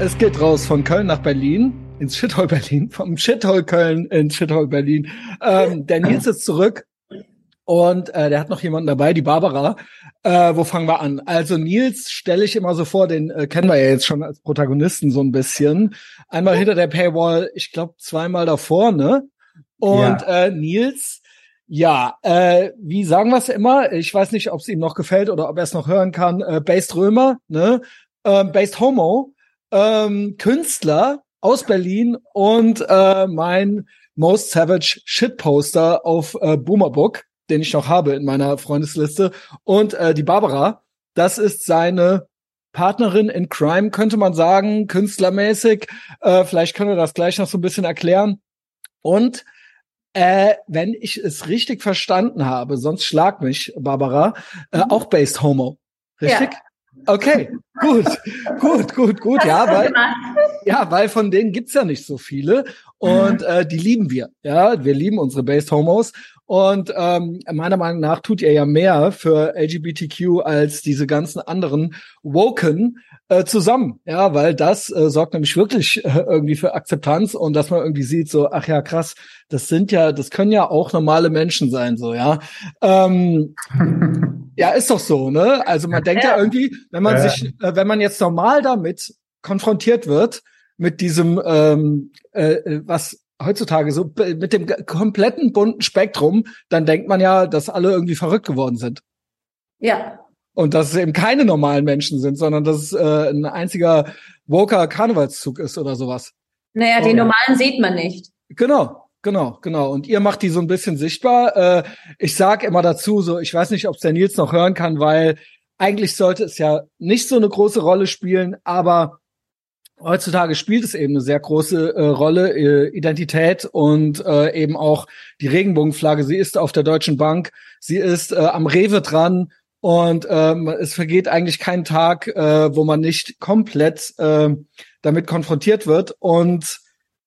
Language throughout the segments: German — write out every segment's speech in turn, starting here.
Es geht raus von Köln nach Berlin, ins Shithole Berlin, vom Shithole Köln ins Shithole Berlin. Ähm, der Nils ist zurück und äh, der hat noch jemanden dabei, die Barbara. Äh, wo fangen wir an? Also Nils stelle ich immer so vor, den äh, kennen wir ja jetzt schon als Protagonisten so ein bisschen. Einmal hinter der Paywall, ich glaube zweimal davor, ne? Und ja. äh, Nils, ja, äh, wie sagen wir es immer? Ich weiß nicht, ob es ihm noch gefällt oder ob er es noch hören kann. Äh, Based Römer, ne? Ähm, Based Homo, ähm, Künstler aus Berlin und äh, mein Most Savage Shitposter auf äh, Boomerbook den ich noch habe in meiner Freundesliste. Und äh, die Barbara, das ist seine Partnerin in Crime, könnte man sagen, künstlermäßig. Äh, vielleicht können wir das gleich noch so ein bisschen erklären. Und äh, wenn ich es richtig verstanden habe, sonst schlag mich, Barbara, äh, mhm. auch Based Homo. Richtig? Ja. Okay, gut, gut, gut, gut, ja, weil, ja, weil von denen gibt's ja nicht so viele. Und äh, die lieben wir, ja, wir lieben unsere Based Homos. Und ähm, meiner Meinung nach tut ihr ja mehr für LGBTQ als diese ganzen anderen Woken äh, zusammen. Ja, weil das äh, sorgt nämlich wirklich äh, irgendwie für Akzeptanz und dass man irgendwie sieht, so, ach ja, krass, das sind ja, das können ja auch normale Menschen sein, so, ja. Ähm, ja, ist doch so, ne? Also man denkt ja irgendwie, wenn man sich, äh, wenn man jetzt normal damit konfrontiert wird, mit diesem, ähm, äh, äh was heutzutage so mit dem kompletten bunten Spektrum, dann denkt man ja, dass alle irgendwie verrückt geworden sind. Ja. Und dass es eben keine normalen Menschen sind, sondern dass es äh, ein einziger woker Karnevalszug ist oder sowas. Naja, die normalen sieht man nicht. Genau, genau, genau. Und ihr macht die so ein bisschen sichtbar. Äh, ich sag immer dazu, so, ich weiß nicht, ob es der Nils noch hören kann, weil eigentlich sollte es ja nicht so eine große Rolle spielen, aber heutzutage spielt es eben eine sehr große äh, Rolle, äh, Identität und äh, eben auch die Regenbogenflagge. Sie ist auf der Deutschen Bank, sie ist äh, am Rewe dran und ähm, es vergeht eigentlich kein Tag, äh, wo man nicht komplett äh, damit konfrontiert wird und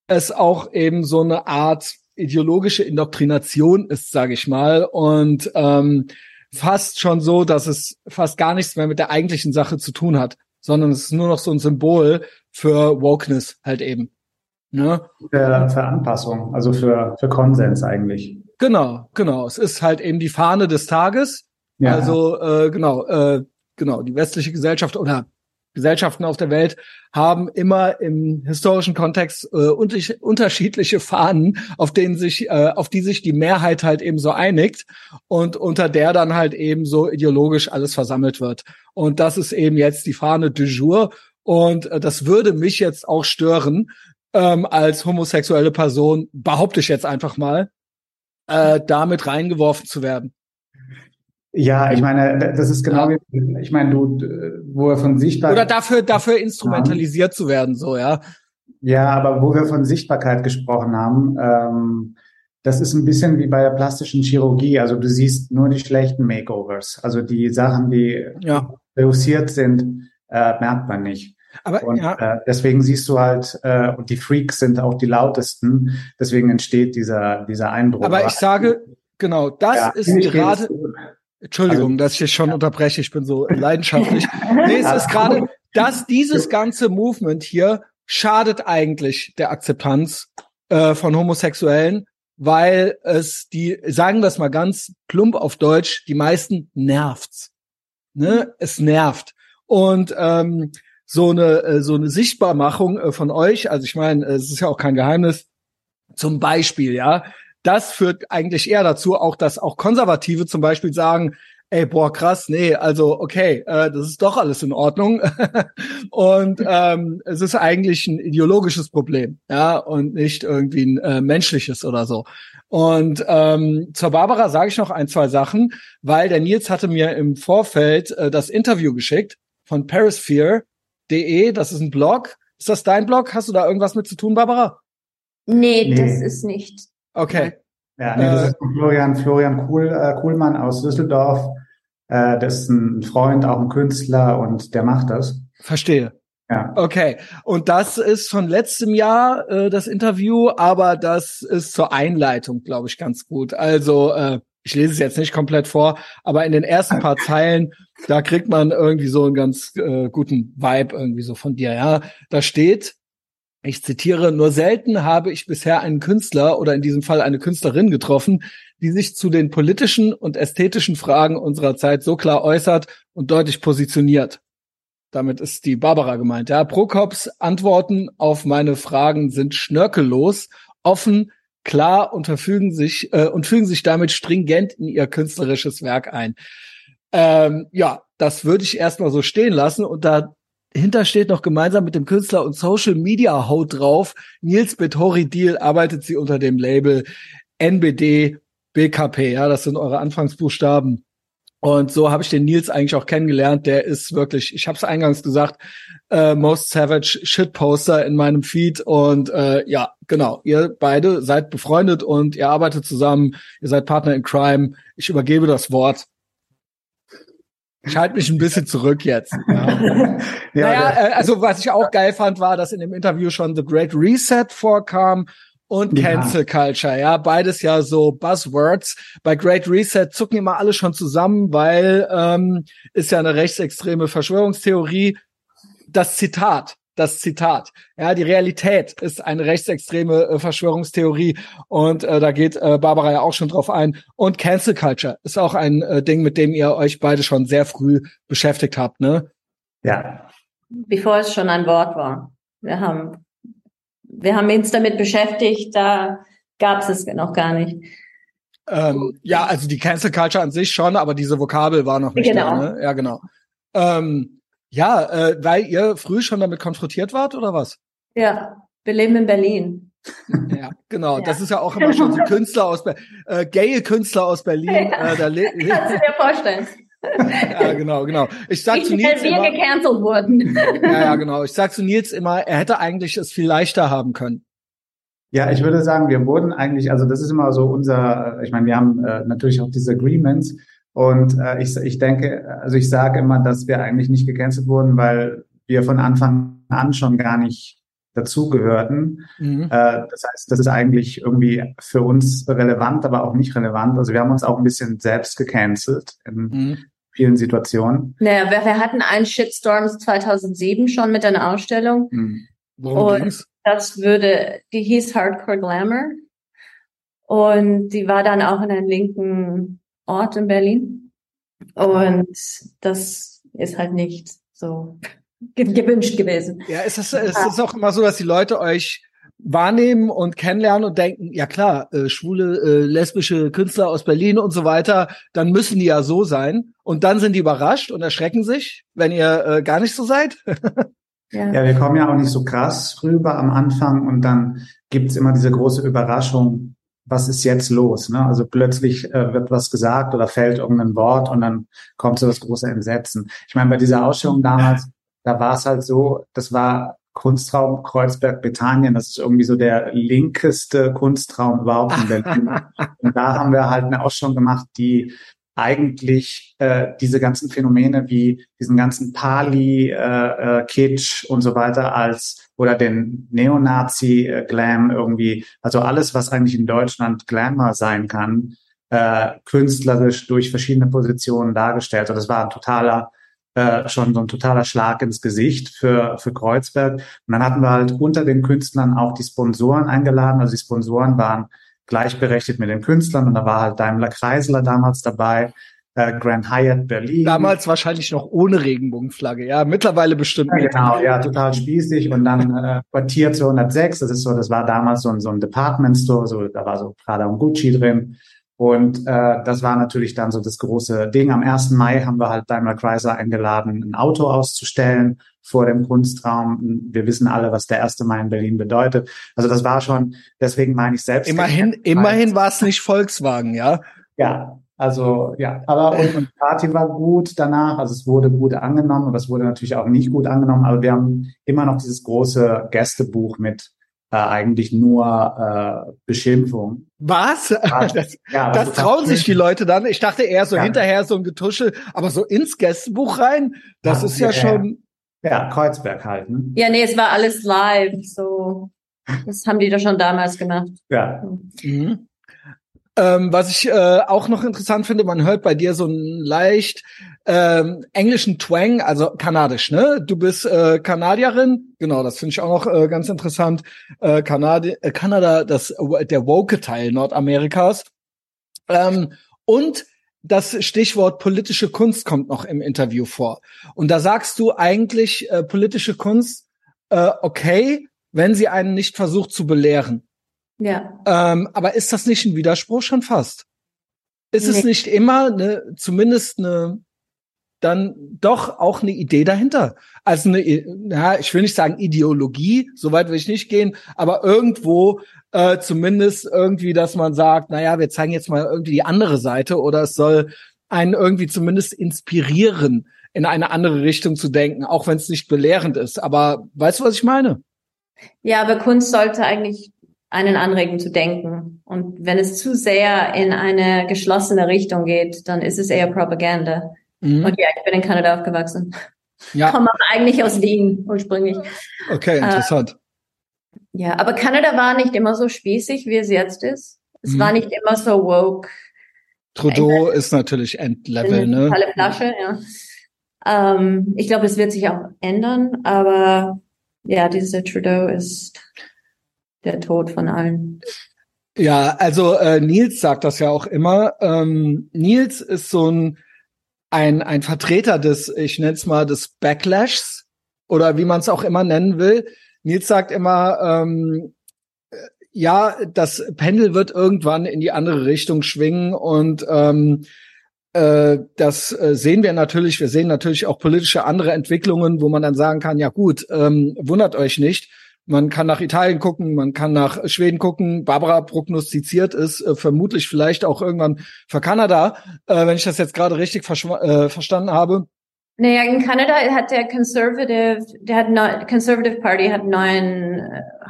es auch eben so eine Art ideologische Indoktrination ist, sage ich mal, und ähm, fast schon so, dass es fast gar nichts mehr mit der eigentlichen Sache zu tun hat, sondern es ist nur noch so ein Symbol für Wokeness halt eben. Ne? Für, für Anpassung, also für, für Konsens eigentlich. Genau, genau. Es ist halt eben die Fahne des Tages. Ja. Also äh, genau, äh, genau, die westliche Gesellschaft oder Gesellschaften auf der Welt haben immer im historischen Kontext äh, unterschiedliche Fahnen, auf denen sich, äh, auf die sich die Mehrheit halt eben so einigt und unter der dann halt eben so ideologisch alles versammelt wird. Und das ist eben jetzt die Fahne du jour und äh, das würde mich jetzt auch stören, ähm, als homosexuelle Person, behaupte ich jetzt einfach mal, äh, damit reingeworfen zu werden. Ja, ich meine, das ist genau ja. wie, ich meine, du, wo wir von Sichtbarkeit. Oder dafür, dafür instrumentalisiert ja. zu werden, so, ja. Ja, aber wo wir von Sichtbarkeit gesprochen haben, ähm, das ist ein bisschen wie bei der plastischen Chirurgie. Also du siehst nur die schlechten Makeovers. Also die Sachen, die ja. reüssiert sind, äh, merkt man nicht. Aber und, ja. äh, deswegen siehst du halt, äh, und die Freaks sind auch die lautesten, deswegen entsteht dieser, dieser Eindruck. Aber ich sage, genau, das ja, ist gerade. Entschuldigung, also, dass ich schon ja. unterbreche, ich bin so leidenschaftlich. nee, es ist gerade, dass dieses ganze Movement hier schadet eigentlich der Akzeptanz äh, von Homosexuellen, weil es die, sagen wir es mal ganz plump auf Deutsch, die meisten nervt's. Ne? Es nervt. Und ähm, so eine äh, so eine Sichtbarmachung äh, von euch, also ich meine, es ist ja auch kein Geheimnis, zum Beispiel, ja, das führt eigentlich eher dazu, auch dass auch Konservative zum Beispiel sagen, ey, boah, krass, nee, also okay, äh, das ist doch alles in Ordnung. und ähm, es ist eigentlich ein ideologisches Problem, ja, und nicht irgendwie ein äh, menschliches oder so. Und ähm, zur Barbara sage ich noch ein, zwei Sachen, weil der Nils hatte mir im Vorfeld äh, das Interview geschickt von perisphere.de. Das ist ein Blog. Ist das dein Blog? Hast du da irgendwas mit zu tun, Barbara? Nee, nee. das ist nicht. Okay. Ja, nee, das äh, ist Florian, Florian Kuhl, äh, Kuhlmann aus Düsseldorf. Äh, das ist ein Freund, auch ein Künstler und der macht das. Verstehe. Ja. Okay. Und das ist von letztem Jahr äh, das Interview, aber das ist zur Einleitung, glaube ich, ganz gut. Also äh, Ich lese es jetzt nicht komplett vor, aber in den ersten paar Zeilen, da kriegt man irgendwie so einen ganz äh, guten Vibe irgendwie so von dir. Ja, da steht, ich zitiere, nur selten habe ich bisher einen Künstler oder in diesem Fall eine Künstlerin getroffen, die sich zu den politischen und ästhetischen Fragen unserer Zeit so klar äußert und deutlich positioniert. Damit ist die Barbara gemeint. Ja, Prokops Antworten auf meine Fragen sind schnörkellos, offen, klar und verfügen sich äh, und fügen sich damit stringent in ihr künstlerisches Werk ein. Ähm, ja, das würde ich erstmal so stehen lassen und dahinter steht noch gemeinsam mit dem Künstler und Social Media Haut drauf. Nils Betori Deal arbeitet sie unter dem Label NBD BKP. Ja, das sind eure Anfangsbuchstaben. Und so habe ich den Nils eigentlich auch kennengelernt. Der ist wirklich, ich habe es eingangs gesagt, äh, Most Savage Shitposter in meinem Feed. Und äh, ja, genau, ihr beide seid befreundet und ihr arbeitet zusammen, ihr seid Partner in Crime. Ich übergebe das Wort. Ich halte mich ein bisschen zurück jetzt. Ja. ja, naja, äh, also was ich auch geil fand, war, dass in dem Interview schon The Great Reset vorkam und Cancel Culture, ja, beides ja so Buzzwords. Bei Great Reset zucken immer alle schon zusammen, weil ähm, ist ja eine rechtsextreme Verschwörungstheorie. Das Zitat, das Zitat. Ja, die Realität ist eine rechtsextreme äh, Verschwörungstheorie und äh, da geht äh, Barbara ja auch schon drauf ein. Und Cancel Culture ist auch ein äh, Ding, mit dem ihr euch beide schon sehr früh beschäftigt habt, ne? Ja. Bevor es schon ein Wort war. Wir haben wir haben uns damit beschäftigt, da gab es es noch gar nicht. Ähm, ja, also die Cancel Culture an sich schon, aber diese Vokabel war noch nicht genau. da. Ne? Ja, genau. Ähm, ja, äh, weil ihr früh schon damit konfrontiert wart oder was? Ja, wir leben in Berlin. Ja, genau. Ja. Das ist ja auch immer schon so Künstler aus, äh, gaye Künstler aus Berlin. Ja, äh, da kannst du dir vorstellen ja, genau, genau. Ich sag ich, zu Nils wir immer, gecancelt wurden. ja, ja, genau. Ich sag zu Nils immer, er hätte eigentlich es viel leichter haben können. Ja, ich würde sagen, wir wurden eigentlich, also das ist immer so unser, ich meine, wir haben äh, natürlich auch diese Agreements und äh, ich, ich denke, also ich sage immer, dass wir eigentlich nicht gecancelt wurden, weil wir von Anfang an schon gar nicht dazugehörten. Mhm. Äh, das heißt, das ist eigentlich irgendwie für uns relevant, aber auch nicht relevant. Also wir haben uns auch ein bisschen selbst gecancelt in mhm. vielen Situationen. Naja, wir, wir hatten einen Shitstorm 2007 schon mit einer Ausstellung. Mhm. Worum und ging's? das würde, die hieß Hardcore Glamour. Und die war dann auch in einem linken Ort in Berlin. Und das ist halt nicht so gewünscht gewesen. Ja, ist es, ist es auch immer so, dass die Leute euch wahrnehmen und kennenlernen und denken, ja klar, äh, schwule, äh, lesbische Künstler aus Berlin und so weiter, dann müssen die ja so sein. Und dann sind die überrascht und erschrecken sich, wenn ihr äh, gar nicht so seid. ja. ja, wir kommen ja auch nicht so krass rüber am Anfang und dann gibt's immer diese große Überraschung, was ist jetzt los? Ne? Also plötzlich äh, wird was gesagt oder fällt irgendein Wort und dann kommt so das große Entsetzen. Ich meine, bei dieser Ausstellung damals, da war es halt so, das war Kunstraum Kreuzberg Britannien, das ist irgendwie so der linkeste Kunstraum überhaupt in Berlin. Und da haben wir halt eine Ausstellung gemacht, die eigentlich äh, diese ganzen Phänomene wie diesen ganzen Pali, äh, äh, Kitsch und so weiter als oder den Neonazi-Glam äh, irgendwie, also alles, was eigentlich in Deutschland Glamour sein kann, äh, künstlerisch durch verschiedene Positionen dargestellt. Und das war ein totaler äh, schon so ein totaler Schlag ins Gesicht für, für Kreuzberg. Und dann hatten wir halt unter den Künstlern auch die Sponsoren eingeladen. Also die Sponsoren waren gleichberechtigt mit den Künstlern und da war halt Daimler Kreisler damals dabei, äh, Grand Hyatt Berlin. Damals wahrscheinlich noch ohne Regenbogenflagge, ja, mittlerweile bestimmt. Ja, genau, ja, total spießig und dann äh, Quartier 206, das ist so, das war damals so ein, so ein Department Store, so, da war so Prada und Gucci drin und äh, das war natürlich dann so das große Ding. Am 1. Mai haben wir halt Daimler Chrysler eingeladen, ein Auto auszustellen vor dem Kunstraum. Wir wissen alle, was der 1. Mai in Berlin bedeutet. Also das war schon, deswegen meine ich selbst. Immerhin, immerhin war es nicht Volkswagen, ja? Ja, also ja, aber und, und Party war gut danach, also es wurde gut angenommen, aber es wurde natürlich auch nicht gut angenommen, aber wir haben immer noch dieses große Gästebuch mit äh, eigentlich nur äh, Beschimpfung. Was? Das, ja, das trauen sich die Leute dann. Ich dachte eher so ja. hinterher so ein Getuschel, aber so ins Gästebuch rein, das ja, ist ja, schon. Ja, Kreuzberg halt. Ne? Ja, nee, es war alles live. So, das haben die doch schon damals gemacht. Ja. Mhm. Ähm, was ich äh, auch noch interessant finde, man hört bei dir so einen leicht ähm, englischen Twang, also kanadisch, ne? Du bist äh, Kanadierin, genau, das finde ich auch noch äh, ganz interessant. Äh, Kanadi äh, Kanada, das der woke Teil Nordamerikas. Ähm, und das Stichwort politische Kunst kommt noch im Interview vor. Und da sagst du eigentlich äh, politische Kunst, äh, okay, wenn sie einen nicht versucht zu belehren. Ja. Ähm, aber ist das nicht ein Widerspruch schon fast? Ist nee. es nicht immer eine, zumindest eine, dann doch auch eine Idee dahinter? Also eine, ja, ich will nicht sagen Ideologie, soweit will ich nicht gehen, aber irgendwo äh, zumindest irgendwie, dass man sagt, naja, wir zeigen jetzt mal irgendwie die andere Seite oder es soll einen irgendwie zumindest inspirieren, in eine andere Richtung zu denken, auch wenn es nicht belehrend ist. Aber weißt du, was ich meine? Ja, aber Kunst sollte eigentlich einen anregen zu denken. Und wenn es zu sehr in eine geschlossene Richtung geht, dann ist es eher Propaganda. Mhm. Und ja, ich bin in Kanada aufgewachsen. Ja. Komme aber eigentlich aus Wien ursprünglich. Okay, interessant. Äh, ja, aber Kanada war nicht immer so spießig, wie es jetzt ist. Es mhm. war nicht immer so woke. Trudeau ist natürlich Endlevel, ne? Tolle Flasche, ja. Ähm, ich glaube, es wird sich auch ändern, aber ja, dieser Trudeau ist der Tod von allen. Ja, also äh, Nils sagt das ja auch immer. Ähm, Nils ist so ein, ein, ein Vertreter des, ich nenne es mal, des Backlashs oder wie man es auch immer nennen will. Nils sagt immer, ähm, ja, das Pendel wird irgendwann in die andere Richtung schwingen und ähm, äh, das äh, sehen wir natürlich. Wir sehen natürlich auch politische andere Entwicklungen, wo man dann sagen kann, ja gut, ähm, wundert euch nicht. Man kann nach Italien gucken, man kann nach Schweden gucken. Barbara prognostiziert ist äh, vermutlich vielleicht auch irgendwann für Kanada, äh, wenn ich das jetzt gerade richtig äh, verstanden habe. Naja, in Kanada hat der Conservative, der hat neu, Conservative Party hat neuen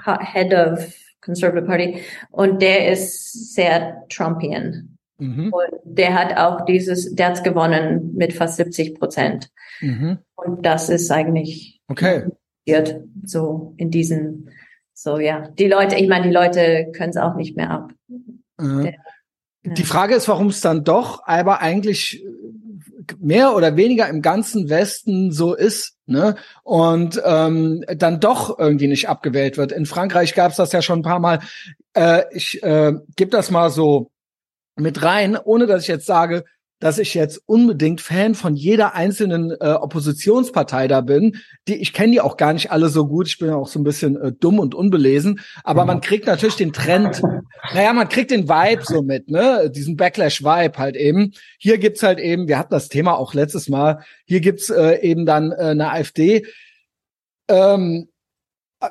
uh, Head of Conservative Party und der ist sehr Trumpian. Mhm. Und der hat auch dieses, der hat gewonnen mit fast 70 Prozent. Mhm. Und das ist eigentlich okay so in diesen, so ja, die Leute, ich meine, die Leute können es auch nicht mehr ab. Mhm. Der, die Frage ist, warum es dann doch aber eigentlich mehr oder weniger im ganzen Westen so ist, ne? Und ähm, dann doch irgendwie nicht abgewählt wird. In Frankreich gab es das ja schon ein paar Mal. Äh, ich äh, gebe das mal so mit rein, ohne dass ich jetzt sage, dass ich jetzt unbedingt Fan von jeder einzelnen äh, Oppositionspartei da bin. Die ich kenne die auch gar nicht alle so gut. Ich bin ja auch so ein bisschen äh, dumm und unbelesen. Aber man kriegt natürlich den Trend. Naja, man kriegt den Vibe so mit, ne? Diesen Backlash-Vibe halt eben. Hier gibt's halt eben, wir hatten das Thema auch letztes Mal. Hier gibt's äh, eben dann äh, eine AfD. Ähm,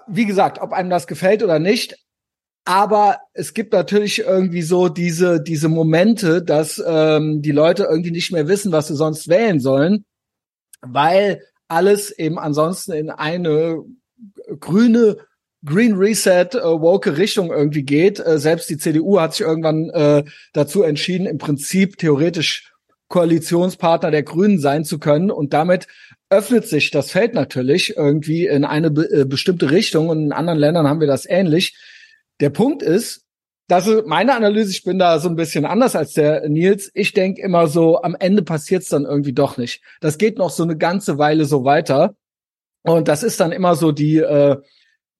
wie gesagt, ob einem das gefällt oder nicht, aber es gibt natürlich irgendwie so diese, diese Momente, dass ähm, die Leute irgendwie nicht mehr wissen, was sie sonst wählen sollen, weil alles eben ansonsten in eine grüne Green Reset äh, woke Richtung irgendwie geht. Äh, selbst die CDU hat sich irgendwann äh, dazu entschieden, im Prinzip theoretisch Koalitionspartner der Grünen sein zu können und damit öffnet sich das Feld natürlich irgendwie in eine be äh, bestimmte Richtung und in anderen Ländern haben wir das ähnlich. Der Punkt ist, dass meine Analyse, ich bin da so ein bisschen anders als der Nils. Ich denke immer so, am Ende passiert's dann irgendwie doch nicht. Das geht noch so eine ganze Weile so weiter. Und das ist dann immer so die, äh,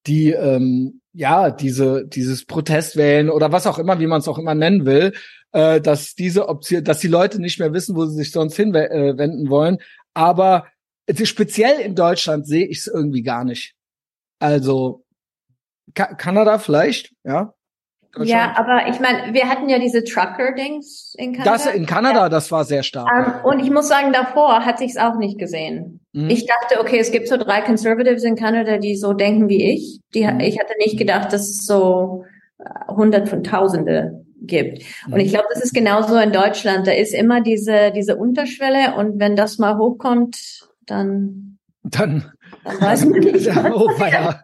die, ähm, ja, diese, dieses Protestwählen oder was auch immer, wie man es auch immer nennen will, äh, dass diese Option, dass die Leute nicht mehr wissen, wo sie sich sonst hinwenden äh, wollen. Aber speziell in Deutschland sehe ich es irgendwie gar nicht. Also Ka Kanada vielleicht, ja. Ja, aber ich meine, wir hatten ja diese Trucker-Dings in Kanada. Das in Kanada, ja. das war sehr stark. Um, ähm, und ich muss sagen, davor hat sich's auch nicht gesehen. Mhm. Ich dachte, okay, es gibt so drei Conservatives in Kanada, die so denken wie ich. Die, mhm. Ich hatte nicht gedacht, dass es so äh, hundert von Tausende gibt. Und ich mhm. glaube, das ist genauso in Deutschland. Da ist immer diese, diese Unterschwelle und wenn das mal hochkommt, dann. Dann dann weiß man nicht. Ja, oh, ja.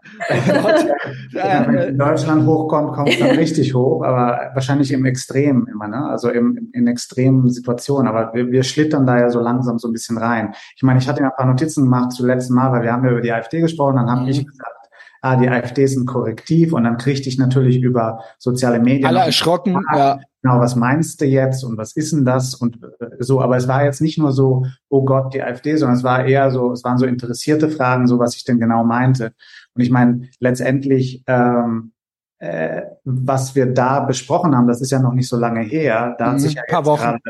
ja, wenn in Deutschland hochkommt, kommt es dann richtig hoch, aber wahrscheinlich im Extrem immer, ne? Also im, in extremen Situationen. Aber wir, wir schlittern da ja so langsam so ein bisschen rein. Ich meine, ich hatte ja ein paar Notizen gemacht zu letzten Mal, weil wir haben ja über die AfD gesprochen, dann habe mhm. ich gesagt, ah, die AfD ist ein Korrektiv und dann kriegte ich natürlich über soziale Medien. Alle erschrocken, ja. Genau, was meinst du jetzt und was ist denn das und äh, so. Aber es war jetzt nicht nur so, oh Gott, die AfD, sondern es war eher so, es waren so interessierte Fragen, so was ich denn genau meinte. Und ich meine, letztendlich ähm, äh, was wir da besprochen haben, das ist ja noch nicht so lange her. Da hat mhm, sich ja paar Wochen. Grade,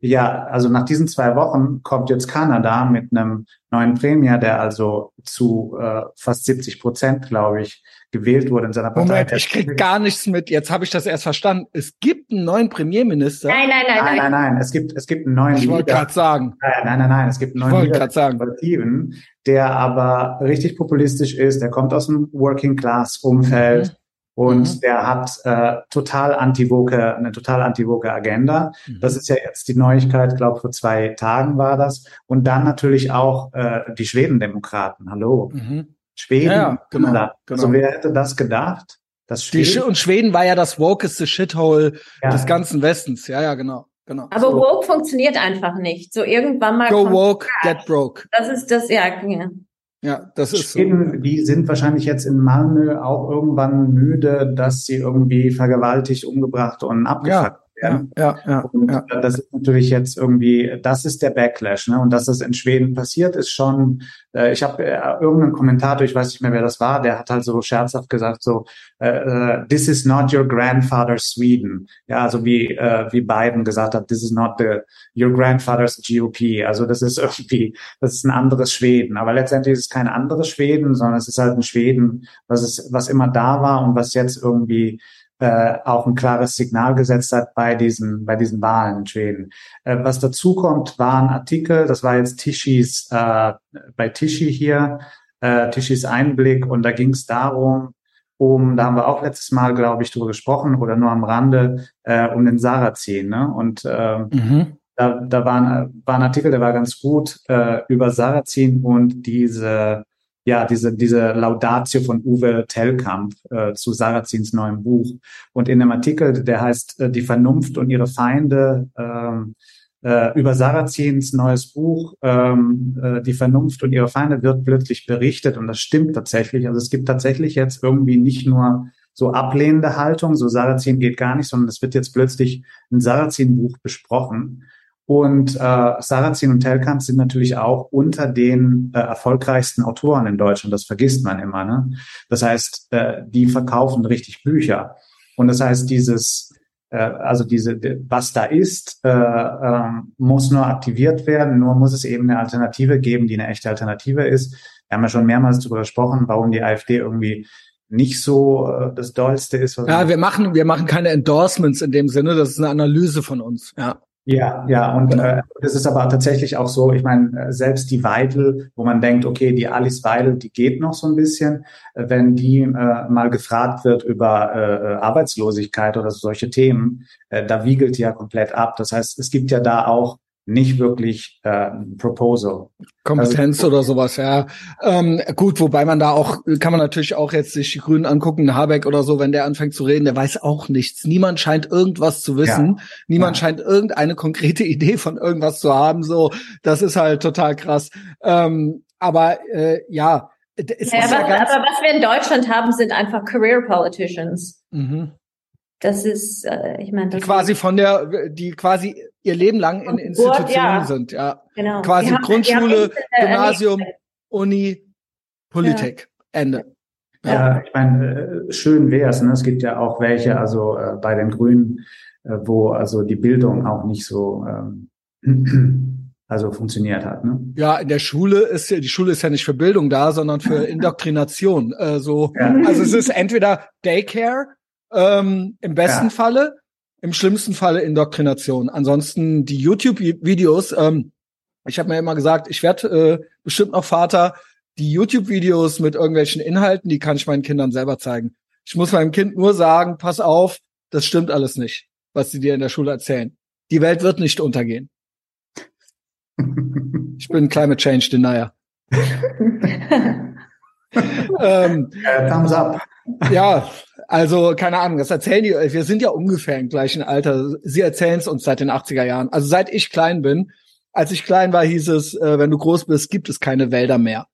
ja, also nach diesen zwei Wochen kommt jetzt Kanada mit einem neuen Premier, der also zu äh, fast 70 Prozent, glaube ich, gewählt wurde in seiner Partei. Moment, ich krieg gar nichts mit. Jetzt habe ich das erst verstanden. Es gibt einen neuen Premierminister. Nein, nein, nein, nein, nein, nein. Es gibt es gibt einen neuen. Ich wollte gerade sagen. Nein, nein, nein, nein. Es gibt einen neuen sagen. der aber richtig populistisch ist. Der kommt aus dem Working Class Umfeld. Mhm und mhm. der hat äh, total antivoke, eine total antivoke Agenda. Mhm. Das ist ja jetzt die Neuigkeit, glaube vor zwei Tagen war das. Und dann natürlich auch äh, die Schwedendemokraten. Hallo. Mhm. Schweden, ja, ja, genau, genau. Also wer hätte das gedacht? Das Schweden und Schweden war ja das wokeste Shithole ja. des ganzen Westens. Ja, ja, genau. Genau. Aber so. woke funktioniert einfach nicht. So irgendwann mal. Go woke, get broke. Das ist das, ja. ja. Ja, das ist Schweden, so. Die sind wahrscheinlich jetzt in Malmö auch irgendwann müde, dass sie irgendwie vergewaltigt, umgebracht und abgefuckt ja, ja, ja, und ja. das ist natürlich jetzt irgendwie, das ist der Backlash, ne? Und dass das in Schweden passiert, ist schon, äh, ich habe äh, irgendeinen Kommentator, ich weiß nicht mehr, wer das war, der hat halt so scherzhaft gesagt, so, äh, äh this is not your grandfather's Sweden. Ja, also wie, äh, wie Biden gesagt hat, this is not the, your grandfather's GOP. Also das ist irgendwie, das ist ein anderes Schweden. Aber letztendlich ist es kein anderes Schweden, sondern es ist halt ein Schweden, was es, was immer da war und was jetzt irgendwie äh, auch ein klares Signal gesetzt hat bei diesen, bei diesen Wahlen in Schweden. Äh, was dazu kommt, war ein Artikel, das war jetzt Tischis, äh, bei Tischi hier, äh, Tischis Einblick und da ging es darum, um, da haben wir auch letztes Mal, glaube ich, drüber gesprochen oder nur am Rande, äh, um den Sarrazin. Ne? Und äh, mhm. da, da war, ein, war ein Artikel, der war ganz gut äh, über Sarrazin und diese ja, diese, diese Laudatio von Uwe Tellkamp äh, zu Sarazins neuem Buch. Und in dem Artikel, der heißt äh, Die Vernunft und ihre Feinde, ähm, äh, über Sarazins neues Buch, ähm, äh, Die Vernunft und ihre Feinde, wird plötzlich berichtet. Und das stimmt tatsächlich. Also es gibt tatsächlich jetzt irgendwie nicht nur so ablehnende Haltung, so Sarazin geht gar nicht, sondern es wird jetzt plötzlich ein Sarazin-Buch besprochen. Und äh, Sarrazin und Telkamp sind natürlich auch unter den äh, erfolgreichsten Autoren in Deutschland. Das vergisst man immer. Ne? Das heißt, äh, die verkaufen richtig Bücher. Und das heißt, dieses, äh, also diese, was da ist, äh, äh, muss nur aktiviert werden. Nur muss es eben eine Alternative geben, die eine echte Alternative ist. Wir haben ja schon mehrmals darüber gesprochen, warum die AfD irgendwie nicht so äh, das Dollste ist. ja, wir machen, wir machen keine Endorsements in dem Sinne. Das ist eine Analyse von uns. Ja. Ja, ja, und genau. äh, das ist aber tatsächlich auch so, ich meine, äh, selbst die Weidel, wo man denkt, okay, die Alice Weidel, die geht noch so ein bisschen, äh, wenn die äh, mal gefragt wird über äh, Arbeitslosigkeit oder solche Themen, äh, da wiegelt die ja komplett ab. Das heißt, es gibt ja da auch nicht wirklich äh, Proposal. Kompetenz also, oder sowas, ja. Ähm, gut, wobei man da auch, kann man natürlich auch jetzt sich die Grünen angucken, Habeck oder so, wenn der anfängt zu reden, der weiß auch nichts. Niemand scheint irgendwas zu wissen. Ja, Niemand ja. scheint irgendeine konkrete Idee von irgendwas zu haben. So, das ist halt total krass. Ähm, aber äh, ja, es ja, ist aber, ja ganz aber was wir in Deutschland haben, sind einfach Career Politicians. Mhm. Das ist, äh, ich meine, das quasi von der, die quasi ihr Leben lang in Institutionen ja. sind, ja. Genau. Quasi haben, Grundschule, Gymnasium, Uni, Politik, ja. Ende. Ja, ja ich meine, äh, schön wäre es. Ne? Es gibt ja auch welche, also äh, bei den Grünen, äh, wo also die Bildung auch nicht so ähm, also funktioniert hat. Ne? Ja, in der Schule ist ja, die Schule ist ja nicht für Bildung da, sondern für Indoktrination. Äh, so, ja. Also es ist entweder Daycare ähm, Im besten ja. Falle, im schlimmsten Falle Indoktrination. Ansonsten die YouTube-Videos, ähm, ich habe mir immer gesagt, ich werde äh, bestimmt noch Vater, die YouTube-Videos mit irgendwelchen Inhalten, die kann ich meinen Kindern selber zeigen. Ich muss meinem Kind nur sagen, pass auf, das stimmt alles nicht, was sie dir in der Schule erzählen. Die Welt wird nicht untergehen. ich bin Climate Change Denier. ähm, thumbs up. Ja, also keine Ahnung, das erzählen die, wir sind ja ungefähr im gleichen Alter. Sie erzählen es uns seit den 80er Jahren. Also seit ich klein bin, als ich klein war, hieß es, äh, wenn du groß bist, gibt es keine Wälder mehr.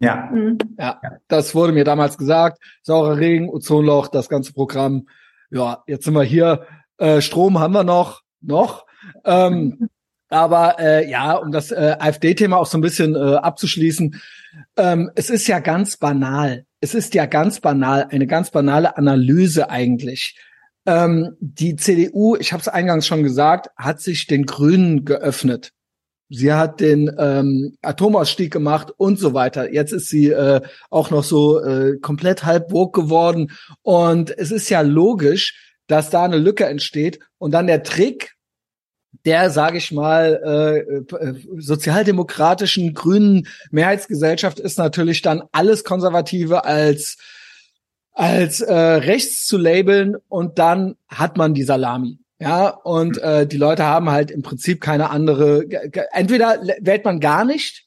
Ja. Mhm. Ja, das wurde mir damals gesagt. Saurer Regen, Ozonloch, das ganze Programm. Ja, jetzt sind wir hier. Äh, Strom haben wir noch, noch. Ähm, aber äh, ja, um das äh, AfD-Thema auch so ein bisschen äh, abzuschließen, ähm, es ist ja ganz banal. Es ist ja ganz banal, eine ganz banale Analyse eigentlich. Ähm, die CDU, ich habe es eingangs schon gesagt, hat sich den Grünen geöffnet. Sie hat den ähm, Atomausstieg gemacht und so weiter. Jetzt ist sie äh, auch noch so äh, komplett halb woke geworden. Und es ist ja logisch, dass da eine Lücke entsteht. Und dann der Trick, der, sage ich mal, äh, äh, sozialdemokratischen grünen Mehrheitsgesellschaft ist natürlich dann alles Konservative als als äh, rechts zu labeln und dann hat man die Salami. Ja, und äh, die Leute haben halt im Prinzip keine andere. Entweder wählt man gar nicht,